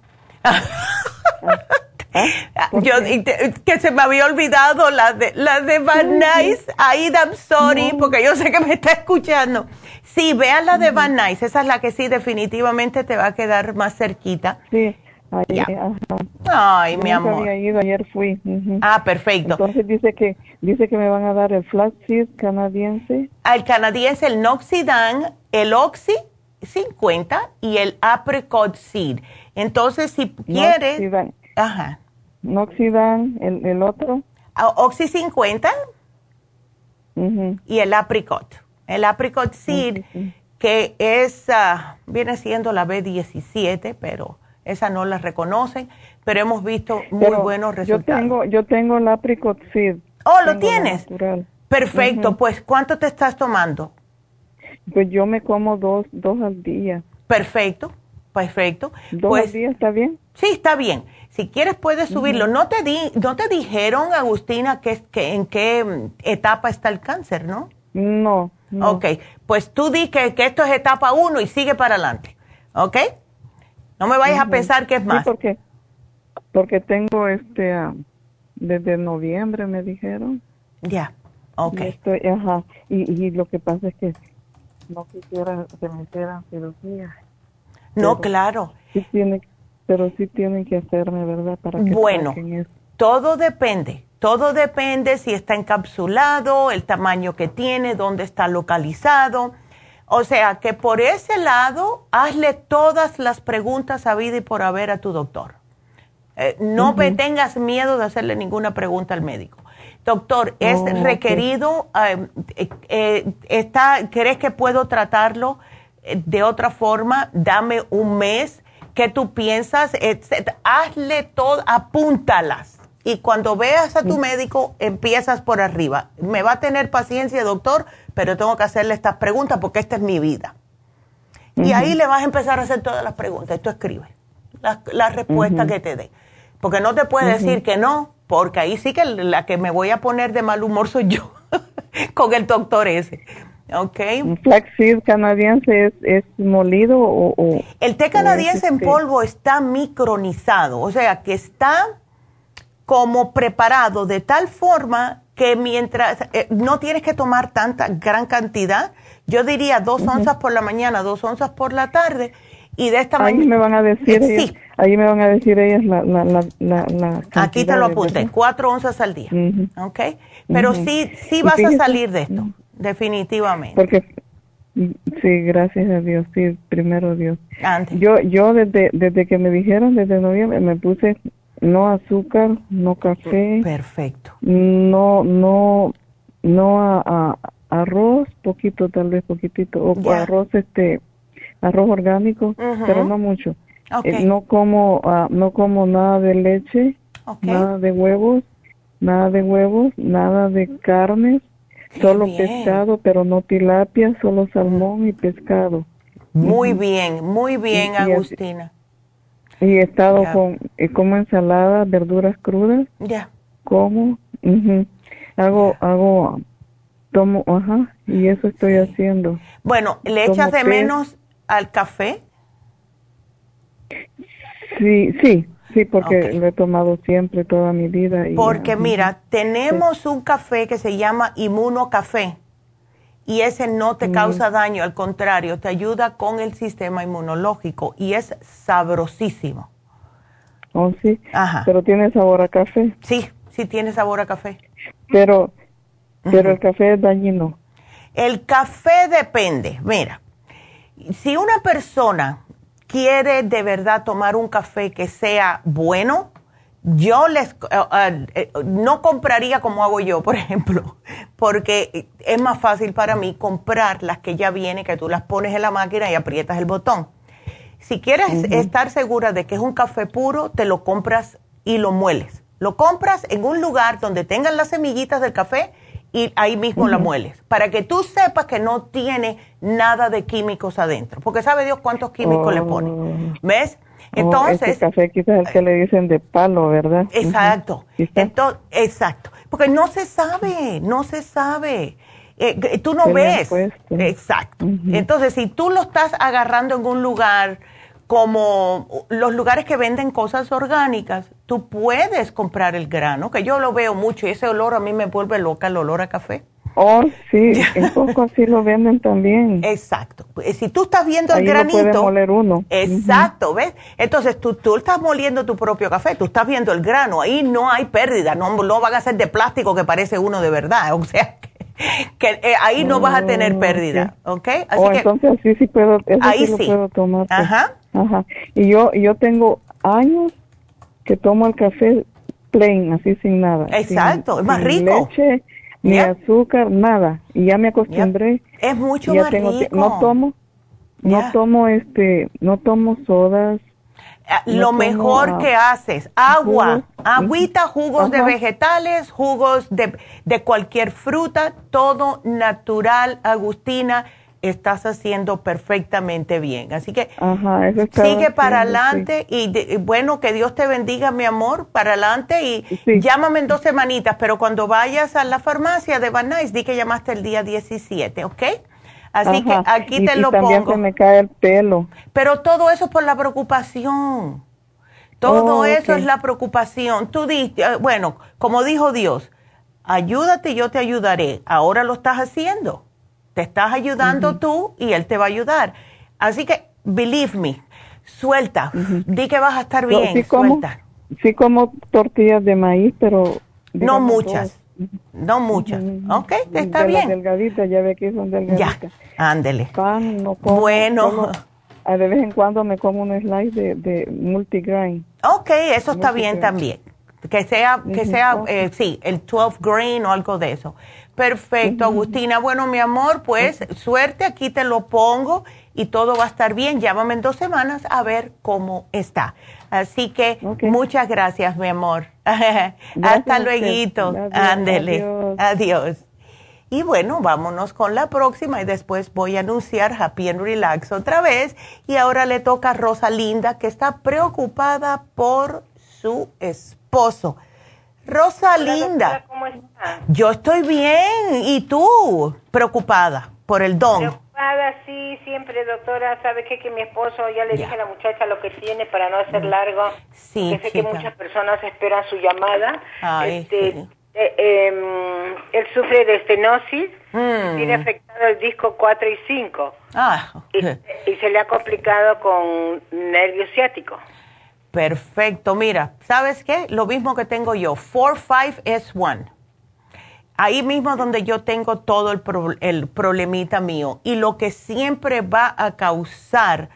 Ah, yo que se me había olvidado la de la de Van Nuys. Aida, I'm sorry, porque yo sé que me está escuchando. Sí, vean la de Van Nuys, esa es la que sí definitivamente te va a quedar más cerquita. Sí. Ay, mi amor. Había ido, ayer fui. Ah, perfecto. Entonces dice que dice que me van a dar el flaxseed canadiense. Al canadiense, el Noxidan, el Oxy 50 y el Apricot Seed. Entonces, si quieres... Noxidan. Ajá. Noxidan, el, el otro. Ah, Oxy 50 y el Apricot. El Apricot Seed, que es, ah, viene siendo la B17, pero esa no la reconocen, pero hemos visto muy buenos resultados. Yo tengo, yo tengo el apricot seed. Oh, ¿lo tienes? Perfecto, pues ¿cuánto te estás tomando? Pues yo me como dos, dos al día. Perfecto, perfecto. ¿Dos pues, al día está bien? Sí, está bien. Si quieres puedes subirlo. ¿No te di, no te dijeron, Agustina, que, que en qué etapa está el cáncer, no? No. no. Ok, pues tú di que, que esto es etapa uno y sigue para adelante. ¿Ok? No me vayas a pensar que es más. Sí, porque, porque tengo este, ah, desde noviembre me dijeron. Ya, ok. Y ajá, y, lo que pasa es que no quisiera que me hicieran cirugía. No, claro. Sí tiene, pero sí tienen que hacerme, ¿verdad? Para que bueno, todo depende. Todo depende si está encapsulado, el tamaño que tiene, dónde está localizado. O sea que por ese lado, hazle todas las preguntas a vida y por haber a tu doctor. Eh, no tengas miedo de hacerle ninguna pregunta al médico. Doctor, ¿es oh, requerido? Eh, eh, está, ¿Crees que puedo tratarlo de otra forma? Dame un mes. ¿Qué tú piensas? Hazle todo, apúntalas. Y cuando veas a tu médico, empiezas por arriba. Me va a tener paciencia, doctor, pero tengo que hacerle estas preguntas porque esta es mi vida. Y ahí le vas a empezar a hacer todas las preguntas. Esto escribe la, respuesta que te dé. Porque no te puede decir que no, porque ahí sí que la que me voy a poner de mal humor soy yo con el doctor ese. ¿Ok? ¿Flaxseed canadiense es, es molido o, El té canadiense en este polvo está micronizado, o sea, que está como preparado de tal forma que mientras eh, no tienes que tomar tanta gran cantidad, yo diría dos onzas por la mañana, dos onzas por la tarde, y de esta manera... Ahí me van a decir, eh, ellas, ahí me van a decir ellas la, la, la, Aquí te lo apunté, cuatro onzas al día, ¿ok? Pero sí, sí vas a salir de esto, definitivamente. Porque, sí, gracias a Dios, sí, primero Dios. Yo, yo desde, desde que me dijeron, desde noviembre, me puse no azúcar, no café. Perfecto. No, no, no a, arroz, poquito, tal vez poquitito, o arroz, este, arroz orgánico, pero no mucho. Eh, no como, uh, no como nada de leche, nada de huevos, nada de huevos, nada de carnes, solo pescado, pero no tilapia, solo salmón y pescado. Muy bien, muy bien, Agustina. Y he estado con, como ensalada, verduras crudas. Ya. Como, hago, hago, tomo, ajá, y eso estoy haciendo. Bueno, ¿le echas de menos al café? Sí, sí, sí, porque lo he tomado siempre toda mi vida. porque mira, tenemos un café que se llama Inmunocafé y ese no te causa daño, al contrario, te ayuda con el sistema inmunológico y es sabrosísimo. Oh, sí. Ajá. Pero tiene sabor a café. Sí, sí tiene sabor a café. Pero, pero el café es dañino. El café depende. Mira, si una persona quiere de verdad tomar un café que sea bueno, yo les eh, no compraría como hago yo, por ejemplo, porque es más fácil para mí comprar las que ya vienen, que tú las pones en la máquina y aprietas el botón. Si quieres estar segura de que es un café puro, te lo compras y lo mueles. Lo compras en un lugar donde tengan las semillitas del café y ahí mismo la mueles, para que tú sepas que no tiene nada de químicos adentro, porque sabe Dios cuántos químicos le pone. Oh. ¿Ves? Oh, Entonces, este café quizás el que le dicen de palo, ¿verdad? Exacto. Entonces, exacto. Porque no se sabe, no se sabe. Eh, tú no ves. Exacto. Entonces, si tú lo estás agarrando en un lugar como los lugares que venden cosas orgánicas, tú puedes comprar el grano, que yo lo veo mucho y ese olor a mí me vuelve loca, el olor a café. Oh, sí, en poco así lo venden también. Exacto. Eh, si tú estás viendo el granito. Lo moler uno. Exacto, ¿ves? Entonces tú, tú estás moliendo tu propio café, tú estás viendo el grano, ahí no hay pérdida, no, no van a ser de plástico que parece uno de verdad. O sea, que, eh, ahí no vas a tener pérdida, ¿ok? Así oh, entonces sí, sí puedo, ahí sí, puedo tomar. Pues. Ajá. Ajá. Y yo, yo tengo años que tomo el café plain, así sin nada. Exacto, es más rico. leche, ni azúcar, nada. Y ya me acostumbré. Es mucho más rico. No tomo, no tomo este, no tomo sodas. Ah, lo mejor que haces, agua, agüita, jugos de vegetales, jugos de, de cualquier fruta, todo natural, Agustina estás haciendo perfectamente bien. Así que sigue para adelante y, bueno, que Dios te bendiga, mi amor, para adelante y llámame en dos semanitas, pero cuando vayas a la farmacia de Van Nuys, di que llamaste el día 17, ¿ok? Así que aquí te lo también pongo. Se me cae el pelo. Pero todo eso es por la preocupación. Todo oh, eso es la preocupación. Tú dices, eh, bueno, como dijo Dios, ayúdate, yo te ayudaré. Ahora lo estás haciendo. Te estás ayudando tú y él te va a ayudar. Así que, believe me, suelta. Di que vas a estar bien, sí suelta. Como, sí como tortillas de maíz, pero... No muchas. No muchas. Ok, está bien. delgaditas, ya ve que son delgaditas. Ya, ándele. Pan, no como. Bueno. de vez en cuando me como un slice de, de multigrain. Ok, eso está bien también. Que sea, que sea, eh, sí, el 12 grain o algo de eso. Perfecto, Agustina. Bueno, mi amor, pues suerte, aquí te lo pongo y todo va a estar bien. Llámame en dos semanas a ver cómo está. Así que muchas gracias, mi amor. Hasta luego. Ándele. Adiós. Y bueno, vámonos con la próxima y después voy a anunciar Happy and Relax otra vez. Y ahora le toca a Rosalinda, que está preocupada por su esposo. Rosalinda. ¿Cómo está? Yo estoy bien. ¿Y tú? Preocupada por el don. Sí, siempre, doctora. ¿Sabe qué? Que mi esposo, ya le dije a la muchacha lo que tiene para no hacer largo. Sí, sé que muchas personas esperan su llamada. este, eh, em, él sufre de estenosis, mm. tiene afectado el disco 4 y 5. Ah. Y, y se le ha complicado con nervio ciático. Perfecto, mira, ¿sabes qué? Lo mismo que tengo yo, 4-5-S1. Ahí mismo donde yo tengo todo el, el, problemita mío. Y lo que siempre va a causar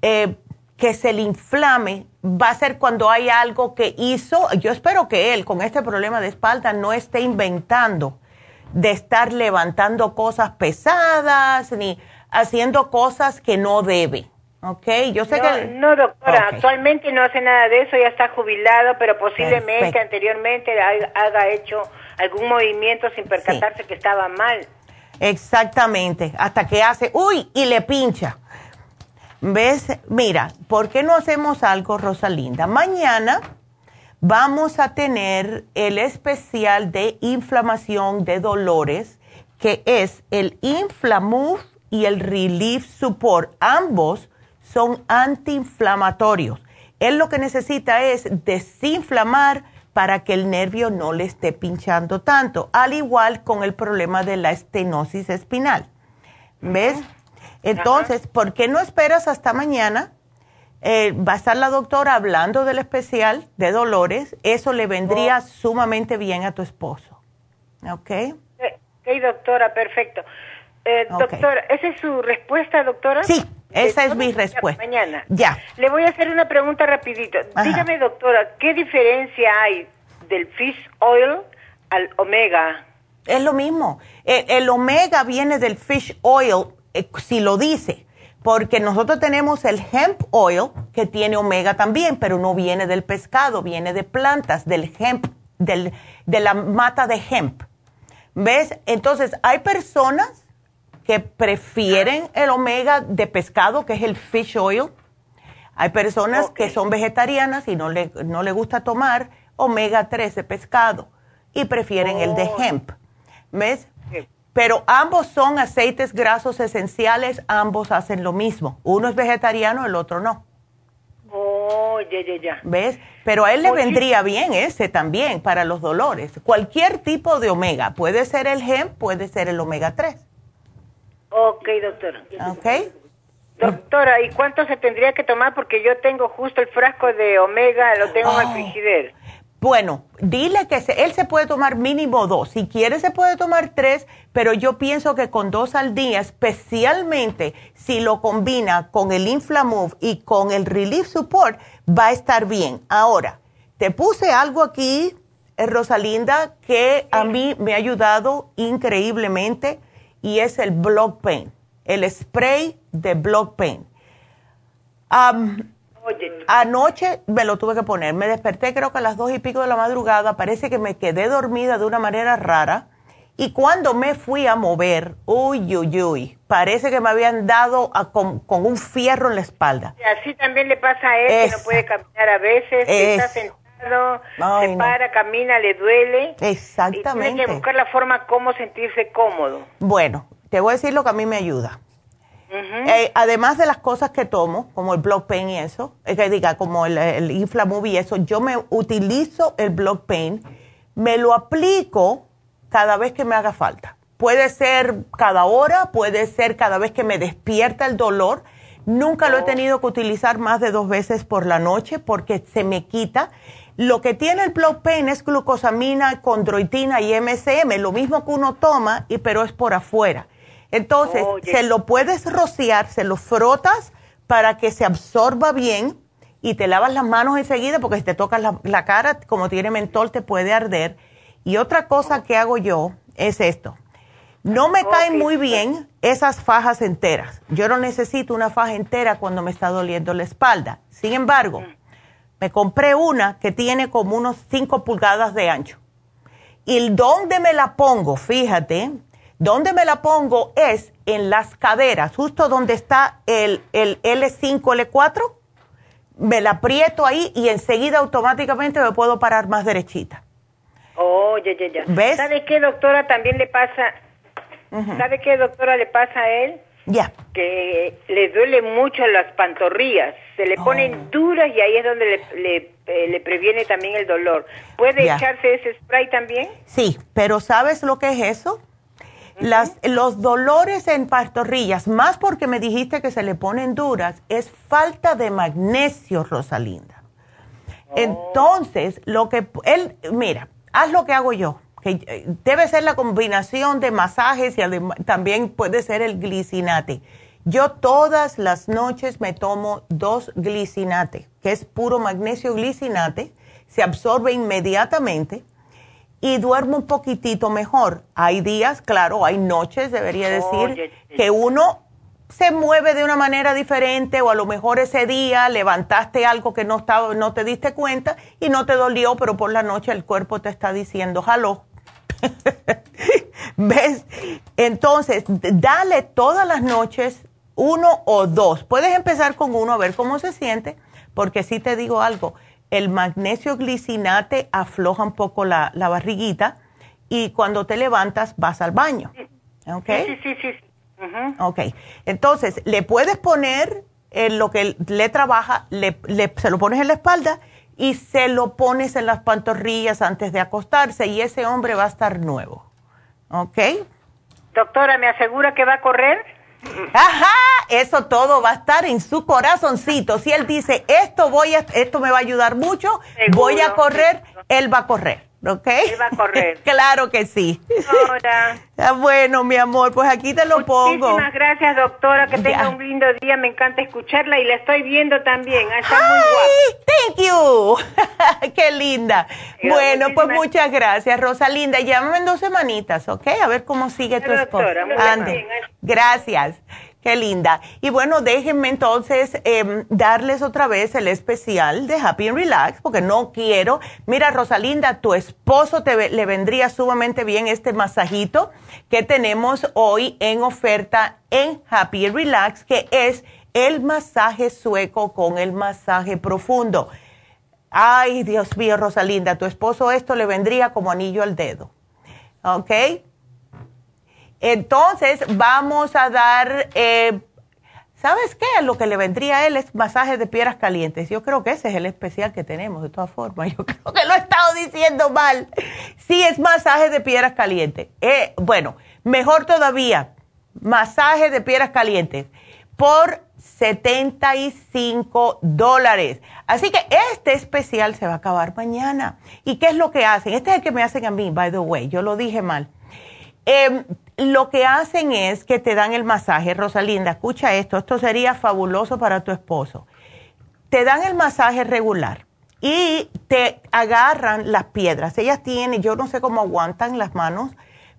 eh, que se le inflame va a ser cuando hay algo que hizo. Yo espero que él con este problema de espalda no esté inventando de estar levantando cosas pesadas ni haciendo cosas que no debe. Ok, yo sé que... No, doctora, actualmente no hace nada de eso, ya está jubilado, pero posiblemente anteriormente haga hecho algún movimiento sin percatarse que estaba mal. Exactamente, hasta que hace, uy, y le pincha. ¿Ves? Mira, ¿por qué no hacemos algo, Rosalinda? Mañana vamos a tener el especial de inflamación de dolores, que es el Inflamuf y el Relief Support. Ambos son antiinflamatorios. Él lo que necesita es desinflamar para que el nervio no le esté pinchando tanto, al igual con el problema de la estenosis espinal. ¿Ves? Entonces, ¿por qué no esperas hasta mañana? Eh, va a estar la doctora hablando del especial de dolores. Eso le vendría oh. sumamente bien a tu esposo. ¿Ok? Ok, doctora, perfecto. Eh, Doctora, ¿esa es su respuesta, doctora? Sí, esa es mi respuesta. Mañana. Ya. Le voy a hacer una pregunta rapidito. Dígame, doctora, ¿qué diferencia hay del fish oil al omega? Es lo mismo. El, el omega viene del fish oil, eh, si lo dice, porque nosotros tenemos el hemp oil, que tiene omega también, pero no viene del pescado, viene de plantas, del hemp, del, de la mata de hemp. ¿Ves? Entonces, hay personas que prefieren el omega de pescado, que es el fish oil. Hay personas que son vegetarianas y no le, no le gusta tomar omega 3 de pescado y prefieren el de oh. hemp. ¿Ves? Pero ambos son aceites grasos esenciales, ambos hacen lo mismo. Uno es vegetariano, el otro no. Oh, ya, ya, ya. ¿Ves? Pero a él le vendría bien ese también para los dolores. Cualquier tipo de omega. Puede ser el hemp, puede ser el omega 3. Ok, doctora. Ok. Doctora, ¿y cuánto se tendría que tomar? Porque yo tengo justo el frasco de omega, lo tengo en el oh. frigider. Bueno, dile que él se puede tomar mínimo dos. Si quiere se puede tomar tres, pero yo pienso que con dos al día, especialmente si lo combina con el Inflamove y con el Relief Support, va a estar bien. Ahora, te puse algo aquí, eh, Rosalinda, que a mí me ha ayudado increíblemente y es el Block Pain, el spray de Block Pain. anoche me lo tuve que poner, me desperté creo que a las dos y pico de la madrugada, parece que me quedé dormida de una manera rara y cuando me fui a mover, uy, uy, uy, parece que me habían dado con, un fierro en la espalda. así también le pasa a él, que no puede caminar a veces, está sentado, se para, camina, le duele. Exactamente. Y tiene que buscar la forma cómo sentirse cómodo. Bueno, te voy a decir lo que a mí me ayuda. Eh, además de las cosas que tomo, como el Block Pain y eso, es que diga, como el, el Inflamove y eso, yo me utilizo el Block Pain, me lo aplico cada vez que me haga falta. Puede ser cada hora, puede ser cada vez que me despierta el dolor. Nunca lo he oh. tenido que utilizar más de dos veces por la noche porque se me quita. Lo que tiene el Pain es glucosamina, condroitina y MSM, lo mismo que uno toma, y, pero es por afuera. Entonces, se lo puedes rociar, se lo frotas para que se absorba bien y te lavas las manos enseguida porque si te tocas la, cara, como tiene mentol, te puede arder. Y otra cosa que hago yo es esto. No me caen muy bien esas fajas enteras. Yo no necesito una faja entera cuando me está doliendo la espalda. Sin embargo, mm. Me compré una que tiene como unos 5 pulgadas de ancho. Y donde me la pongo, fíjate, donde me la pongo es en las caderas, justo donde está el, el L5, L4. Me la aprieto ahí y enseguida automáticamente me puedo parar más derechita. Oh, ya, ya, ya. ¿Ves? ¿Sabe qué, doctora, también le pasa? ¿Sabe qué, doctora, le pasa a él? Ya. Que le duele mucho las pantorrillas, se le ponen oh. duras y ahí es donde le, eh, le, previene también el dolor. ¿Puede echarse ese spray también? Sí, pero ¿sabes lo que es eso? Las, los dolores en pantorrillas, más porque me dijiste que se le ponen duras, es falta de magnesio, Rosalinda. Oh. Entonces, lo que él, mira, haz lo que hago yo eh, debe ser la combinación de masajes y también puede ser el glicinate. Yo todas las noches me tomo dos glicinate, que es puro magnesio glicinate, se absorbe inmediatamente y duermo un poquitito mejor. Hay días, claro, hay noches, debería decir, que uno se mueve de una manera diferente o a lo mejor ese día levantaste algo que no estaba, no te diste cuenta y no te dolió, pero por la noche el cuerpo te está diciendo, jaló, ¿Ves? Entonces, dale todas las noches uno o dos. Puedes empezar con uno a ver cómo se siente, porque si te digo algo, el magnesio glicinate afloja un poco la, barriguita y cuando te levantas vas al baño. ¿Ok? Sí, sí, sí. Ok. Entonces, le puedes poner en lo que le trabaja, le, se lo pones en la espalda y se lo pones en las pantorrillas antes de acostarse y ese hombre va a estar nuevo. ¿Ok? Doctora, ¿me asegura que va a correr? Ajá, eso todo va a estar en su corazoncito. Si él dice, esto, voy a, esto me va a ayudar mucho, voy a correr, él va a correr. ¿Ok? va a correr. claro que sí. Ahora. Ah, bueno, mi amor, pues aquí te lo pongo. Muchísimas gracias, doctora. Que tenga un lindo día. Me encanta escucharla y la estoy viendo también. Ah, está muy guapa. Thank you. Qué linda. bueno, pues muchas gracias, Rosalinda. Llámame en dos semanitas, ¿ok? A ver cómo sigue tu esposo. Gracias. Qué linda. Y bueno, déjenme entonces em, darles otra vez el especial de Happy and Relax, porque no quiero. Mira, Rosalinda, tu esposo te, le vendría sumamente bien este masajito que tenemos hoy en oferta en Happy and Relax, que es el masaje sueco con el masaje profundo. Ay, Dios mío, Rosalinda, tu esposo esto le vendría como anillo al dedo. ¿Ok? Entonces, vamos a dar, eh, ¿sabes qué? Lo que le vendría a él es masaje de piedras calientes. Yo creo que ese es el especial que tenemos, de todas formas. Yo creo que lo he estado diciendo mal. Sí, es masaje de piedras calientes. Eh, bueno, mejor todavía, masaje de piedras calientes por 75 dólares. Así que este especial se va a acabar mañana. ¿Y qué es lo que hacen? Este es el que me hacen a mí, by the way. Yo lo dije mal. Eh, lo que hacen es que te dan el masaje. Rosalinda, escucha esto, esto sería fabuloso para tu esposo. Te dan el masaje regular y te agarran las piedras. Ellas tienen, yo no sé cómo aguantan las manos,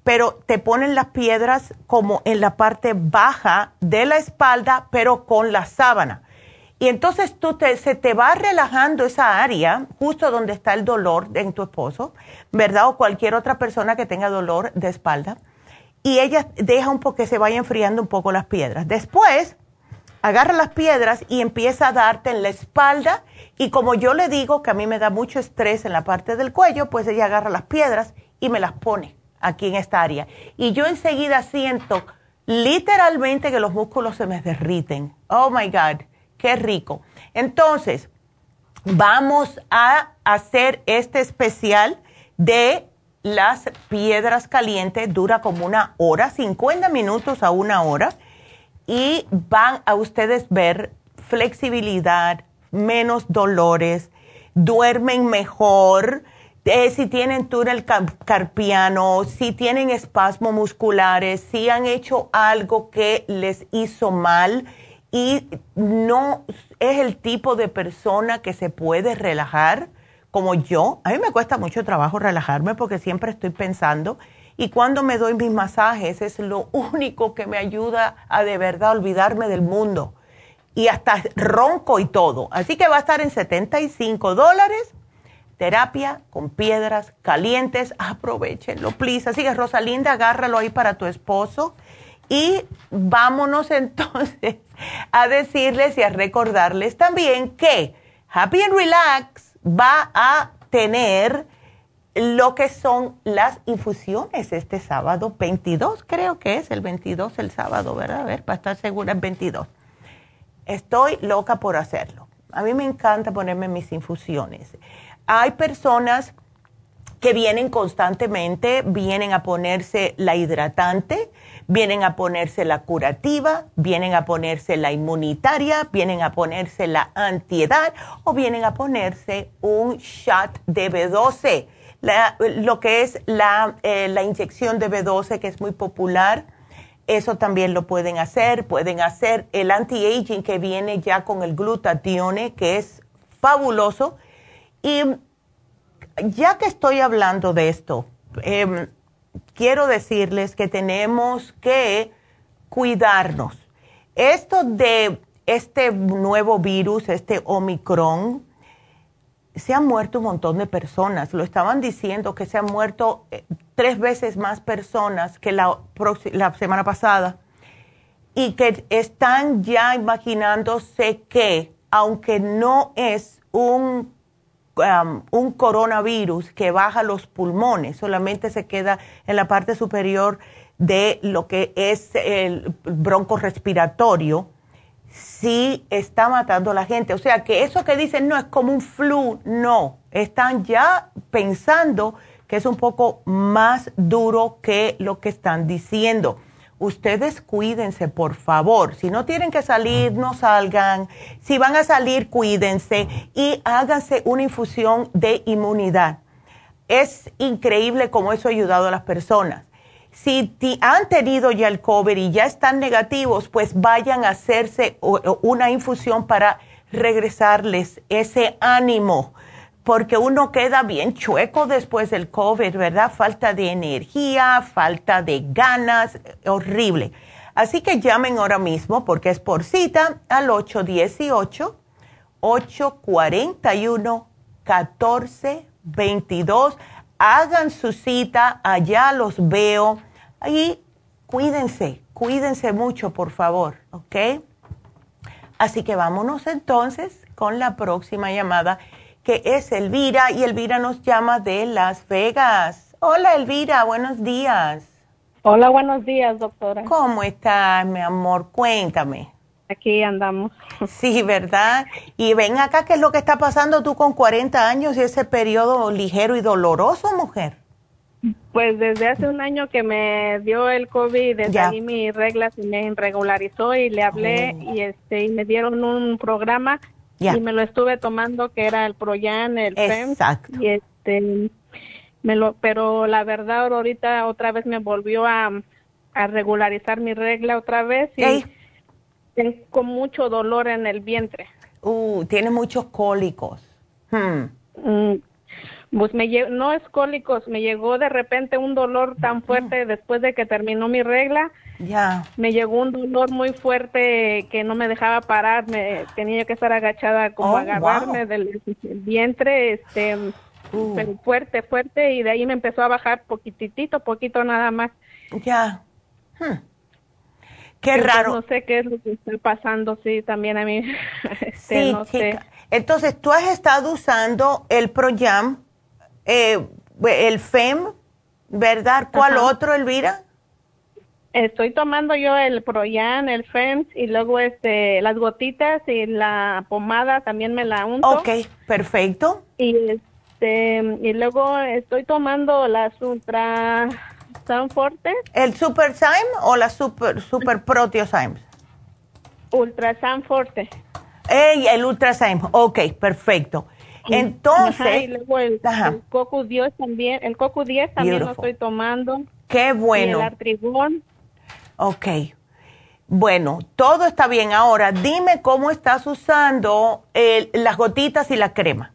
pero te ponen las piedras como en la parte baja de la espalda, pero con la sábana. Y entonces tú te, se te va relajando esa área, justo donde está el dolor en tu esposo, ¿verdad? O cualquier otra persona que tenga dolor de espalda y ella deja un poco que se vaya enfriando un poco las piedras. Después, agarra las piedras y empieza a darte en la espalda y como yo le digo que a mí me da mucho estrés en la parte del cuello, pues ella agarra las piedras y me las pone aquí en esta área. Y yo enseguida siento literalmente que los músculos se me derriten. Oh my God, qué rico. Entonces, vamos a hacer este especial de las piedras calientes dura como una hora, 50 minutos a una hora, y van a ustedes ver flexibilidad, menos dolores, duermen mejor, eh, si tienen túnel carpiano, si tienen espasmos musculares, si han hecho algo que les hizo mal y no es el tipo de persona que se puede relajar como yo, a mí me cuesta mucho trabajo relajarme porque siempre estoy pensando y cuando me doy mis masajes es lo único que me ayuda a de verdad olvidarme del mundo y hasta ronco y todo. Así que va a estar en 75 dólares. Terapia con piedras calientes, aprovechenlo, please. Así que Rosalinda, agárralo ahí para tu esposo. Y vámonos entonces a decirles y a recordarles también que Happy and Relax va a tener lo que son las infusiones este sábado 22, creo que es el 22 el sábado, ¿verdad? A ver, para estar segura, el 22. Estoy loca por hacerlo. A mí me encanta ponerme mis infusiones. Hay personas que vienen constantemente, vienen a ponerse la hidratante, vienen a ponerse la curativa, vienen a ponerse la inmunitaria, vienen a ponerse la antiedad o vienen a ponerse un shot de B12, lo que es la, eh, la inyección de B12 que es muy popular. Eso también lo pueden hacer. Pueden hacer el anti-aging que viene ya con el glutatione, que es fabuloso. Y ya que estoy hablando de esto, eh, quiero decirles que tenemos que cuidarnos. Esto de este nuevo virus, este Omicron, se han muerto un montón de personas. Lo estaban diciendo que se han muerto eh, tres veces más personas que la, la semana pasada. y que están ya imaginándose que, aunque no es un, um, un coronavirus que baja los pulmones, solamente se queda en la parte superior de lo que es el bronco respiratorio, sí está matando a la gente. O sea que eso que dicen no es como un flu, no, están ya pensando que es un poco más duro que lo que están diciendo ustedes cuídense, por favor. Si no tienen que salir, no salgan. Si van a salir, cuídense y háganse una infusión de inmunidad. Es increíble cómo eso ha ayudado a las personas. Si han tenido ya el COVID y ya están negativos, pues vayan a hacerse una infusión para regresarles ese ánimo porque uno queda bien chueco después del COVID, ¿verdad? Falta de energía, falta de ganas, horrible. Así que llamen ahora mismo porque es por cita al 818-841-1422. Hagan su cita, allá los veo y cuídense, cuídense mucho, por favor, ¿ok? Así que vámonos entonces con la próxima llamada que es Elvira y Elvira nos llama de Las Vegas. Hola Elvira, buenos días. Hola, buenos días, doctora. ¿Cómo estás, mi amor? Cuéntame. Aquí andamos. Sí, ¿verdad? Y ven acá, ¿qué es lo que está pasando tú con 40 años y ese periodo ligero y doloroso, mujer? Pues desde hace un año que me dio el COVID, desde ahí mi regla se me regularizó y le hablé oh. y este y me dieron un programa y me lo estuve tomando que era el Proyan, el Exacto. y este me lo pero la verdad ahorita otra vez me volvió a, a regularizar mi regla otra vez y tengo mucho dolor en el vientre. Uh, tiene muchos cólicos. Hmm. Mm, pues me no es cólicos, me llegó de repente un dolor tan fuerte después de que terminó mi regla. Ya. Me llegó un dolor muy fuerte que no me dejaba parar, me tenía que estar agachada como oh, agarrarme del, vientre, este uh. fuerte, fuerte y de ahí me empezó a bajar poquitito, poquito nada más. Ya. Hmm. Qué raro. No sé qué es lo que está pasando, sí, también a mí. este, sí, no Sé. Entonces, tú has estado usando el Proyam eh, el FEM, ¿verdad? ¿Cuál otro, Elvira? Estoy tomando yo el Proyan, el FEM y luego este las gotitas y la pomada también me la unto. Ok, perfecto. Y este y luego estoy tomando las Ultra Forte. ¿El Super Syme o la Super Super Proteosymes? Ultra Forte. Ey, el Ultra Syme. Ok, perfecto. Entonces, y luego el, Coco 10 también, el Coco 10 también lo estoy tomando. Qué bueno. Y el Artribón. Ok. Bueno, todo está bien. Ahora, dime cómo estás usando las gotitas y la crema.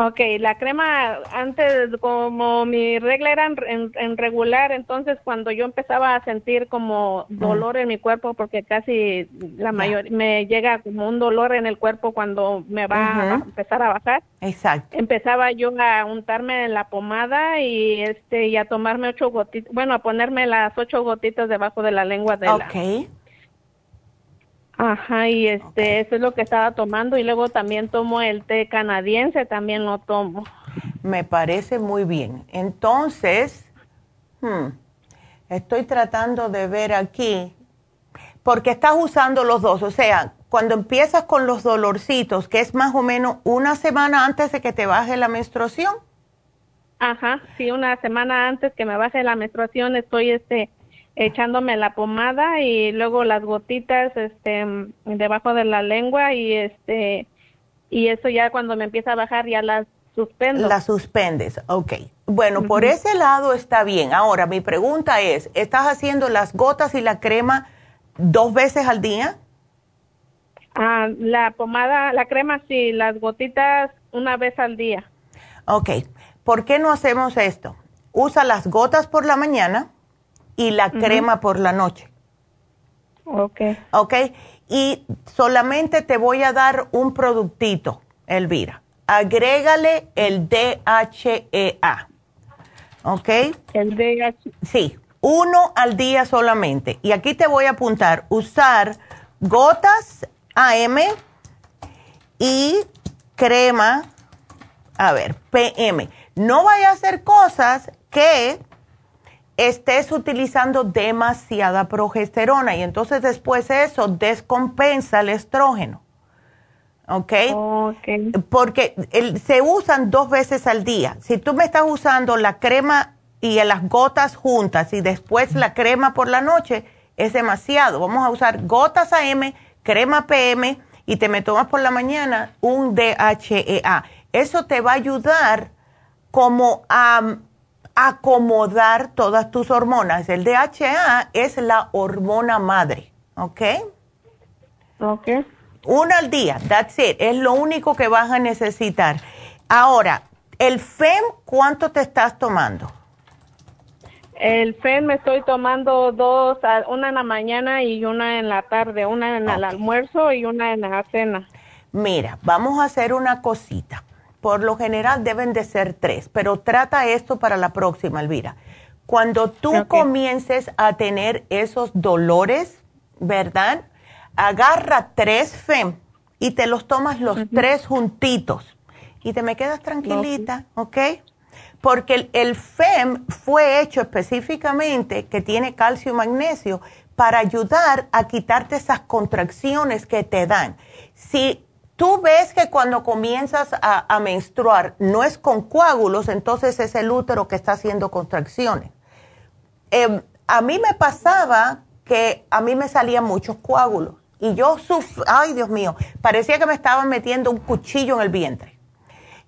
Ok, la crema antes, como mi regla era en, regular, entonces cuando yo empezaba a sentir como dolor en mi cuerpo, porque casi la mayor me llega como un dolor en el cuerpo cuando me va a empezar a bajar. Exacto. Empezaba yo a untarme en la pomada y este y a tomarme ocho gotitas, bueno, a ponerme las ocho gotitas debajo de la lengua de okay. Ajá, y este, eso es lo que estaba tomando y luego también tomo el té canadiense, también lo tomo. Me parece muy bien. Entonces, hmm, estoy tratando de ver aquí, porque estás usando los dos, o sea, cuando empiezas con los dolorcitos, que es más o menos una semana antes de que te baje la menstruación. Ajá, sí, una semana antes que me baje la menstruación estoy este echándome la pomada y luego las gotitas este debajo de la lengua y este y eso ya cuando me empieza a bajar ya las suspendo. Las suspendes, ok. Bueno, por ese lado está bien. Ahora, mi pregunta es, ¿estás haciendo las gotas y la crema dos veces al día? Ah, la pomada, la crema sí, las gotitas una vez al día. Ok, ¿por qué no hacemos esto? Usa las gotas por la mañana y la crema por la noche. Ok. Ok. Y solamente te voy a dar un productito, Elvira. Agrégale el DHEA. ¿Ok? El DHEA. Sí. Uno al día solamente. Y aquí te voy a apuntar, usar gotas AM y crema, a ver, PM. No vaya a hacer cosas que estés utilizando demasiada progesterona y entonces después eso descompensa el estrógeno. ¿Ok? Porque se usan dos veces al día. Si tú me estás usando la crema y las gotas juntas y después la crema por la noche, es demasiado. Vamos a usar gotas AM, crema PM y te me tomas por la mañana un DHEA. Eso te va a ayudar como a acomodar todas tus hormonas. El DHA es la hormona madre, ¿ok? Ok. Una al día, that's it, es lo único que vas a necesitar. Ahora, el FEM, ¿cuánto te estás tomando? El FEM me estoy tomando dos, una en la mañana y una en la tarde, una en el almuerzo y una en la cena. Mira, vamos a hacer una cosita. Por lo general deben de ser tres, pero trata esto para la próxima, Elvira. Cuando tú comiences a tener esos dolores, ¿verdad? Agarra tres FEM y te los tomas los tres juntitos y te me quedas tranquilita, ¿ok? Porque el, el, FEM fue hecho específicamente que tiene calcio y magnesio para ayudar a quitarte esas contracciones que te dan. Si tú ves que cuando comienzas a, menstruar no es con coágulos, entonces es el útero que está haciendo contracciones. Em, a mí me pasaba que a mí me salían muchos coágulos y yo sufrí, ay Dios mío, parecía que me estaban metiendo un cuchillo en el vientre.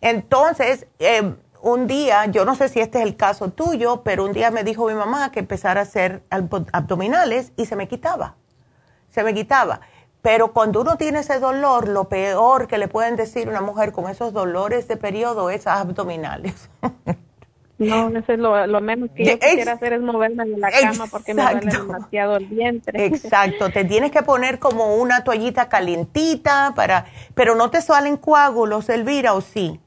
Entonces, em, un día, yo no sé si este es el caso tuyo, pero un día me dijo mi mamá que empezara a hacer abdominales y se me quitaba, se me quitaba. Pero cuando uno tiene ese dolor, lo peor que le pueden decir a una mujer con esos dolores de periodo es abdominales. No, eso es lo, menos que yo quisiera hacer es moverme de la cama porque me duele demasiado el vientre. Exacto, te tienes que poner como una toallita calientita para, pero no te salen coágulos, Elvira, ¿o sí?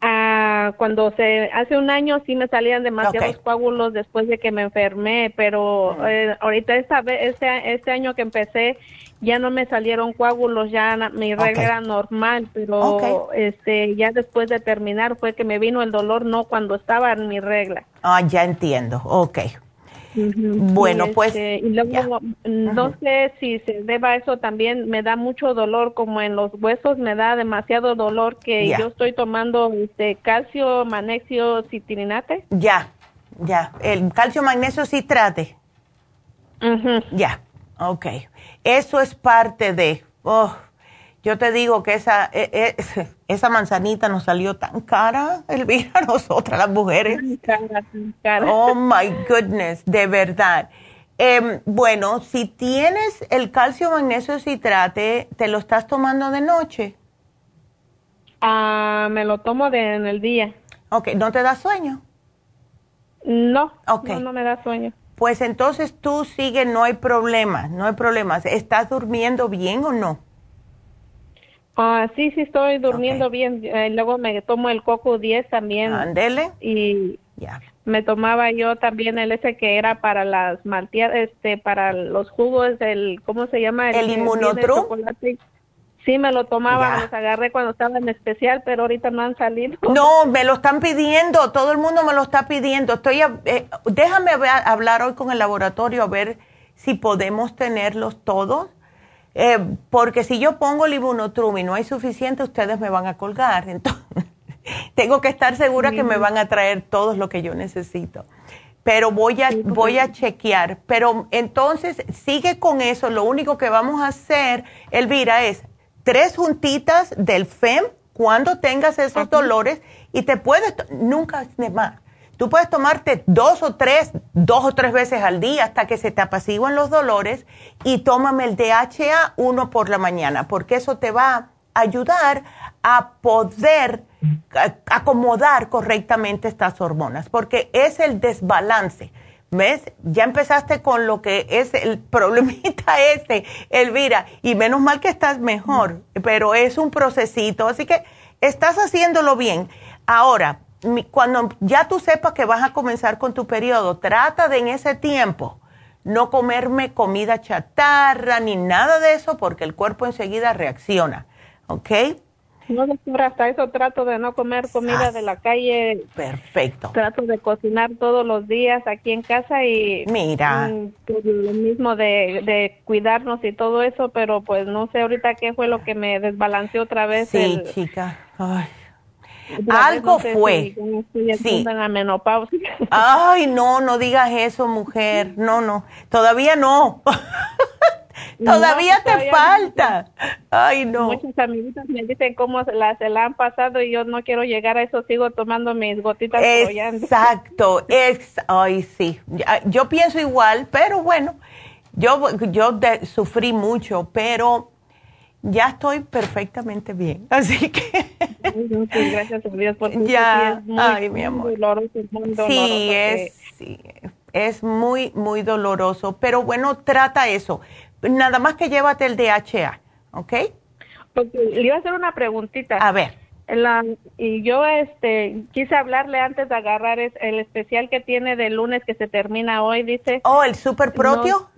Ah, cuando se hace un año sí me salían demasiados coágulos después de que me enfermé, pero eh, ahorita esta vez, este, este año que empecé ya no me salieron coágulos, ya mi regla era normal, pero este ya después de terminar fue que me vino el dolor, no cuando estaba en mi regla. Ah, ya entiendo, ok. Bueno, pues. Este, y luego, no sé si se deba a eso también, me da mucho dolor, como en los huesos, me da demasiado dolor que yo estoy tomando este calcio, magnesio, citrinate. Ya, ya. El calcio, magnesio, citrate. Ya, ok. Eso es parte de. Oh, yo te digo que esa, e, e, esa manzanita nos salió tan cara, Elvira, a nosotras las mujeres. Oh my goodness, de verdad. Em, bueno, si tienes el calcio magnesio citrate, ¿te lo estás tomando de noche? Ah, me lo tomo de, en el día. Ok, ¿no te da sueño? No, no, no me da sueño pues entonces tú sigue, no hay problema, no hay problemas. ¿Estás durmiendo bien o no? Ah, sí, sí estoy durmiendo bien. Eh, luego me tomo el coco 10 también. Ándele. Y ya. me tomaba yo también el ese que era para las malteadas, este, para los jugos, el, ¿cómo se llama? El, el inmunotrum. Sí, me lo tomaba, los agarré cuando estaba en especial, pero ahorita no han salido. No, me lo están pidiendo, todo el mundo me lo está pidiendo. Estoy, eh, déjame hablar hoy con el laboratorio a ver si podemos tenerlos todos, eh, porque si yo pongo el ibunotrum y no hay suficiente, ustedes me van a colgar. Entonces, tengo que estar segura que me van a traer todos lo que yo necesito. Pero voy a, voy a chequear. Pero entonces, sigue con eso. Lo único que vamos a hacer, Elvira, es tres juntitas del FEM cuando tengas esos dolores y te puedes, nunca es más. Tú puedes tomarte dos o tres, dos o tres veces al día hasta que se te apaciguen los dolores y tómame el DHA uno por la mañana, porque eso te va a ayudar a poder acomodar correctamente estas hormonas, porque es el desbalance. ¿Ves? Ya empezaste con lo que es el problemita este, Elvira, y menos mal que estás mejor, pero es un procesito, así que estás haciéndolo bien. Ahora, cuando ya tú sepas que vas a comenzar con tu periodo, trata de en ese tiempo no comerme comida chatarra ni nada de eso porque el cuerpo enseguida reacciona, ¿ok? No, doctora, hasta eso trato de no comer comida de la calle. Perfecto. Trato de cocinar todos los días aquí en casa y... Mira. Mm, pues, lo mismo de, de, cuidarnos y todo eso, pero pues no sé ahorita qué fue lo que me desbalanceó otra vez. Sí, chica. Ay. Algo fue. sí. la menopausia. Ay, no, no digas eso, mujer. No, no. Todavía no. Todavía te falta. Ay, no. Muchas amiguitas me dicen cómo se la, se la han pasado y yo no quiero llegar a eso, sigo tomando mis gotitas. Exacto. Es, ay, sí. Yo pienso igual, pero bueno, yo, yo sufrí mucho, pero ya estoy perfectamente bien. Así que. gracias a Dios por Ya, ay, mi amor. sí, es, sí, es muy, muy doloroso. Pero bueno, trata eso nada más que llévate el DHA, ¿ok? Porque le iba a hacer una preguntita. A ver. La, y yo este quise hablarle antes de agarrar el especial que tiene de lunes que se termina hoy, dice. Oh, el super propio.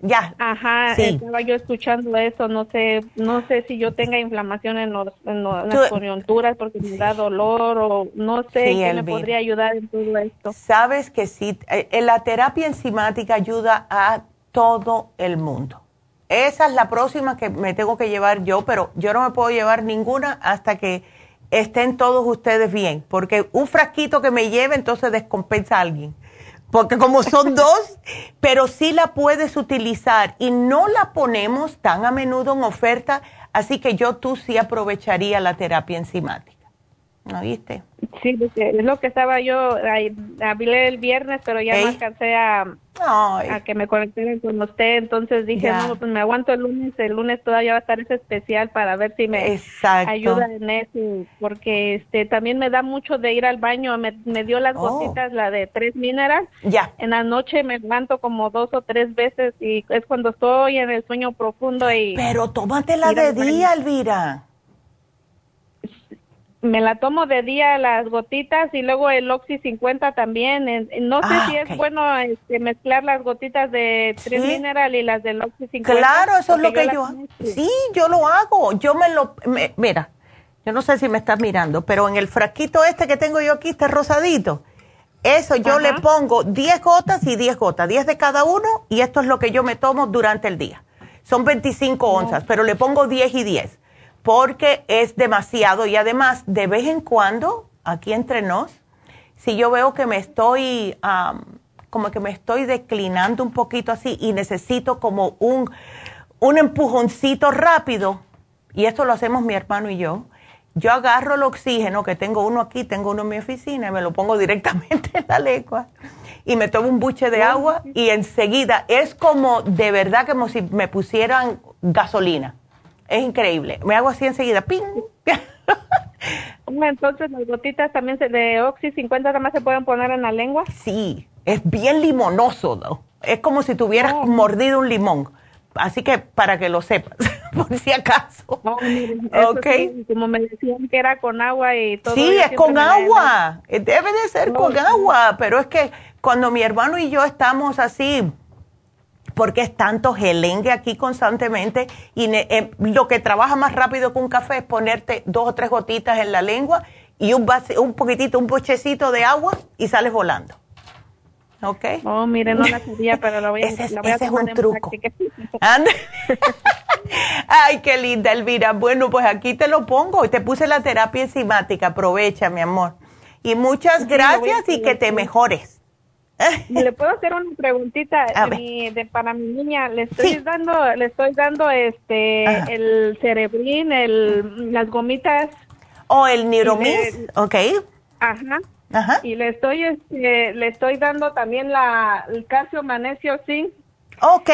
ya. Ajá, estaba yo escuchando eso, no sé, no sé si yo tenga inflamación en, los, en, las coyunturas porque me da dolor o no sé qué me podría ayudar en todo esto. Sabes que sí, eh, la terapia enzimática ayuda a todo el mundo. Esa es la próxima que me tengo que llevar yo, pero yo no me puedo llevar ninguna hasta que estén todos ustedes bien, porque un frasquito que me lleve entonces descompensa a alguien. Porque como son dos, pero sí la puedes utilizar y no la ponemos tan a menudo en oferta, así que yo tú sí aprovecharía la terapia enzimática. ¿No viste? Sí, es lo que estaba yo, hablé el viernes, pero ya no alcancé a, a que me conecten con usted, entonces dije, no, pues me aguanto el lunes, el lunes todavía va a estar ese especial para ver si me ayuda en eso, porque este también me da mucho de ir al baño, me, dio las oh. gotitas, la de tres minerales, ya. en la noche me levanto como dos o tres veces y es cuando estoy en el sueño profundo y... Pero tómatela de día, Elvira me la tomo de día las gotitas y luego el Oxy 50 también. No sé ah, si es bueno este, mezclar las gotitas de Tri Mineral y las del Oxy 50. Claro, eso es lo que yo, hago. Sí, yo lo hago. Yo me lo... mira, yo no sé si me estás mirando, pero en el frasquito este que tengo yo aquí, este rosadito, eso yo le pongo 10 gotas y 10 gotas, 10 de cada uno, y esto es lo que yo me tomo durante el día. Son 25 onzas, pero le pongo 10 y 10 porque es demasiado y además de vez en cuando, aquí entre nos, si yo veo que me estoy, como que me estoy declinando un poquito así y necesito como un, un empujoncito rápido, y esto lo hacemos mi hermano y yo, yo agarro el oxígeno, que tengo uno aquí, tengo uno en mi oficina, y me lo pongo directamente en la lengua y me tomo un buche de agua y enseguida es como de verdad como si me pusieran gasolina. Es increíble. Me hago así enseguida. ¡Ping! Entonces, las gotitas también de Oxy 50 además se pueden poner en la lengua. Sí, es bien limonoso, ¿no? Es como si tuvieras oh. mordido un limón. Así que para que lo sepas, por si acaso. okay. como me decían que era con agua y todo. Sí, es con agua. Debe de ser con agua, pero es que cuando mi hermano y yo estamos así porque es tanto gelengue aquí constantemente y eh, lo que trabaja más rápido que un café es ponerte dos o tres gotitas en la lengua y un, un poquitito, un pochecito de agua y sales volando. ¿Ok? Oh, mire, no la sabía, pero lo voy a, ese, la voy ese es un truco. Ay, qué linda, Elvira. Bueno, pues aquí te lo pongo. Te puse la terapia enzimática. Aprovecha, mi amor. Y muchas gracias y que te mejores. ¿Le puedo hacer una preguntita de, para mi niña? Le estoy dando, le estoy dando este el cerebrín, el, las gomitas. O oh, el neuromis, ok. Ajá. Ajá. Y le estoy, este, le estoy dando también la, el calcio, magnesio, zinc. Ok.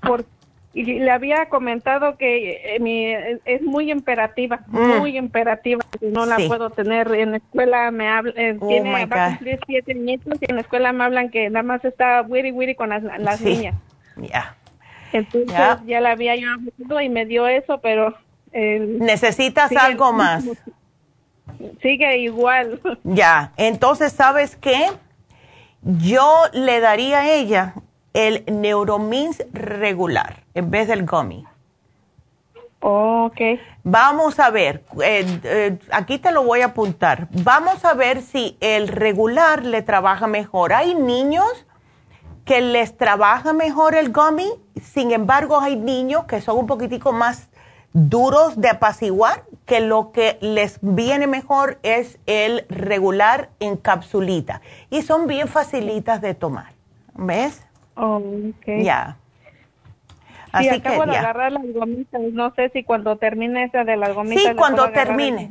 Por, y le había comentado que eh, mi, es muy imperativa, mm. muy imperativa, no la puedo tener en la escuela me habla, eh, oh tiene va a cumplir siete nietos y en la escuela me hablan que nada más está wiri wiri con las, las niñas. Ya. Entonces ya la había yo y me dio eso, pero necesitas algo más. sigue igual. Ya, entonces, ¿sabes qué? Yo le daría a ella el Neuromins regular en vez del gummy. ok. Vamos a ver, eh, eh, aquí te lo voy a apuntar. Vamos a ver si el regular le trabaja mejor. Hay niños que les trabaja mejor el gummy, sin embargo hay niños que son un poquitico más duros de apaciguar, que lo que les viene mejor es el regular en capsulita. Y son bien facilitas de tomar. ¿Ves? Oh, ok. Ya. Así sí, acabo de agarrar las gomitas. No sé si cuando termine esa de las gomitas. Sí, cuando termine.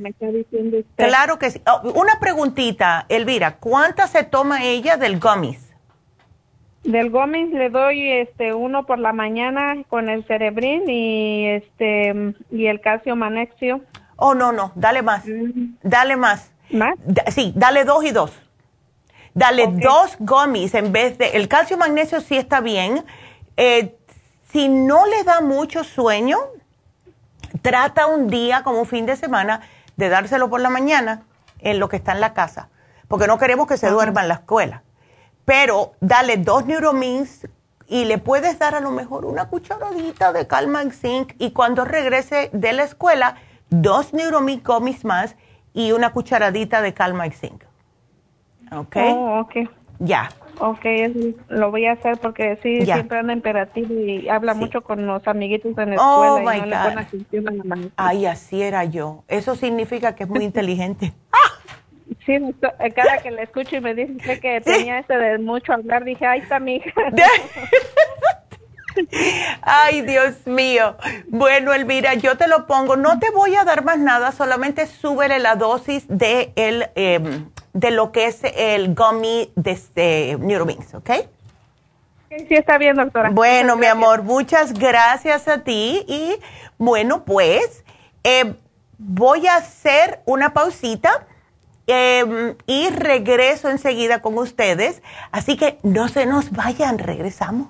Claro que sí. Oh, una preguntita, Elvira. ¿Cuántas se toma ella del gummies? Del Gómez le doy este uno por la mañana con el cerebrín y este y el calcio magnesio. Oh, no, no, dale más. Mm. Dale más. ¿Más? sí, dale dos y dos. Dale dos gummies en vez de el calcio magnesio sí está bien. Eh, si no le da mucho sueño, trata un día como un fin de semana de dárselo por la mañana en lo que está en la casa, porque no queremos que se duerma en la escuela pero dale dos Neuromins y le puedes dar a lo mejor una cucharadita de Calma Zinc y cuando regrese de la escuela, dos Neuromins Gummies más y una cucharadita de Calma Zinc. ¿Ok? Oh, ok. Ya. Ok, lo voy a hacer porque sí, siempre anda imperativo y habla mucho con los amiguitos en la oh, escuela y no le pone a la Ay, así era yo. Eso significa que es muy inteligente. Sí, eh, cada que le escucho y me dice que tenía ese de mucho hablar, dije, ahí está mi hija. Ay, Dios mío. Bueno, Elvira, yo te lo pongo. No te voy a dar más nada, solamente súbele la dosis de, el, em, de lo que es el gummy de este Neuromix, ¿ok? Sí, está bien, doctora. Bueno, mi amor, muchas gracias a ti. Y bueno, pues eh, voy a hacer una pausita Em, y regreso enseguida con ustedes. Así que no se nos vayan, regresamos.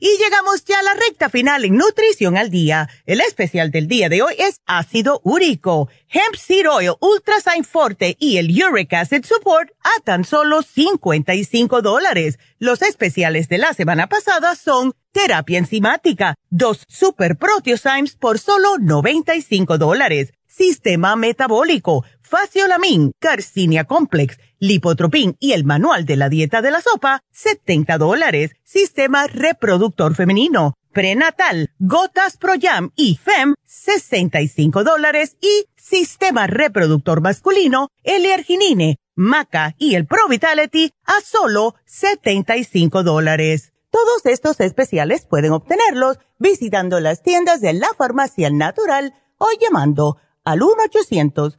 Y llegamos ya a la recta final en Nutrición al Día. El especial del día de hoy es ácido úrico, hemp seed oil, ultrasign forte y el uric acid support a tan solo 55 dólares. Los especiales de la semana pasada son terapia enzimática, dos super proteosymes por solo 95 dólares, sistema metabólico, faciolamin, carcinia complex, lipotropin y el manual de la dieta de la sopa, 70 dólares. Sistema reproductor femenino, prenatal, gotas Proyam y FEM, 65 dólares. Y sistema reproductor masculino, L-arginine, maca y el Pro Vitality a solo 75 dólares. Todos estos especiales pueden obtenerlos visitando las tiendas de la farmacia natural o llamando al 1 800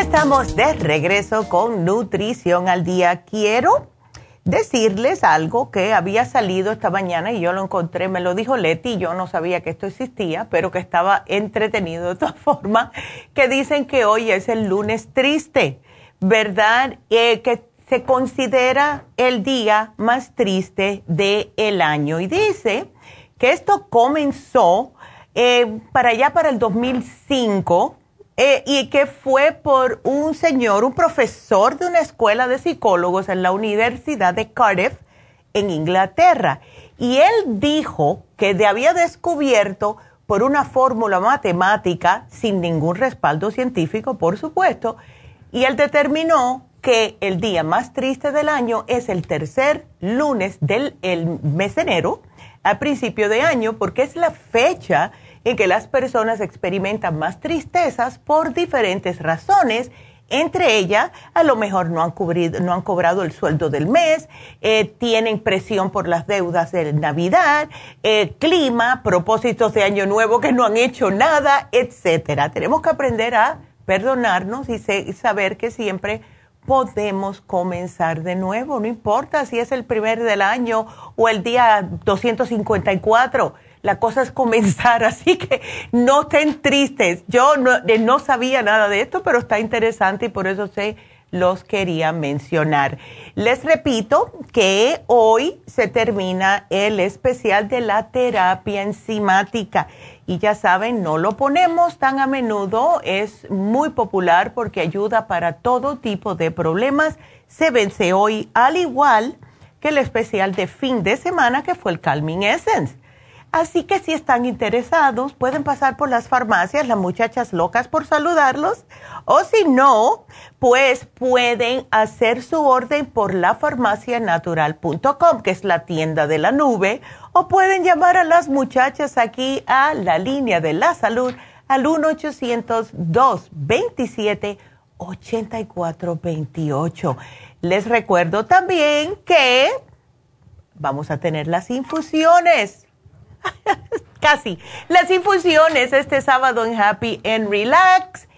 Estamos de regreso con Nutrición al Día. Quiero decirles algo que había salido esta mañana y yo lo encontré, me lo dijo Leti, yo no sabía que esto existía, pero que estaba entretenido de todas formas, que dicen que hoy es el lunes triste, ¿verdad? Eh, que se considera el día más triste del el año. Y dice que esto comenzó eh, para allá, para el 2005 eh, y que fue por un señor, un profesor de una escuela de psicólogos en la Universidad de Cardiff, en Inglaterra. Y él dijo que había descubierto por una fórmula matemática, sin ningún respaldo científico, por supuesto, y él determinó que el día más triste del año es el tercer lunes del mes de enero, a principio de año, porque es la fecha en que las personas experimentan más tristezas por diferentes razones. Entre ellas, a lo mejor no han, no han cobrado el sueldo del mes, eh, tienen presión por las deudas de Navidad, eh, clima, propósitos de Año Nuevo que no han hecho nada, etcétera. Tenemos que aprender a perdonarnos y saber que siempre podemos comenzar de nuevo, no importa si es el primer del año o el día 254 la cosa es comenzar, así que no estén tristes. Yo no, no sabía nada de esto, pero está interesante y por eso se los quería mencionar. Les repito que hoy se termina el especial de la terapia enzimática y ya saben, no lo ponemos tan a menudo, es muy popular porque ayuda para todo tipo de problemas. Se vence hoy al igual que el especial de fin de semana que fue el Calming Essence. Así que si están interesados, pueden pasar por las farmacias, las muchachas locas por saludarlos. O si no, pues pueden hacer su orden por lafarmacianatural.com, que es la tienda de la nube. O pueden llamar a las muchachas aquí a la línea de la salud al 1-800-227-8428. Les recuerdo también que vamos a tener las infusiones Casi. Las infusiones este sábado en Happy and Relax.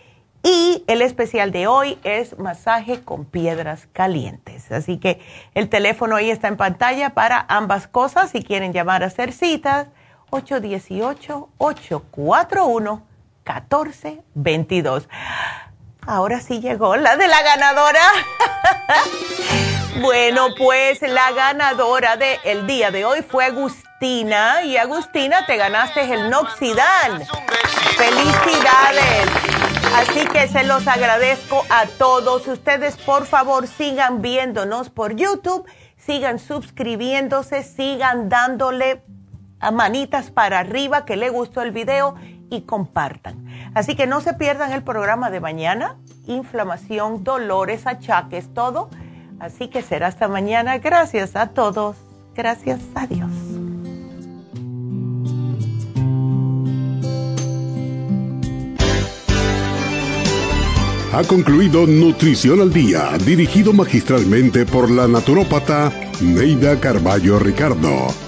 Y el especial de hoy es masaje con piedras calientes. Así que el teléfono ahí está en pantalla para ambas cosas. Si quieren llamar a hacer citas, 818-841-1422. Ahora sí llegó la de la ganadora. Bueno, pues la ganadora del el día de hoy fue Agustina. Y Agustina, te ganaste el Noxidan. ¡Felicidades! Así que se los agradezco a todos. Ustedes, por favor, sigan viéndonos por YouTube, sigan suscribiéndose, sigan dándole manitas para arriba que le gustó el video y compartan. Así que no se pierdan el programa de mañana. Inflamación, dolores, achaques, todo. Así que será hasta mañana. Gracias a todos. Gracias a Dios. Ha concluido Nutrición al Día, dirigido magistralmente por la naturópata Neida Carballo Ricardo.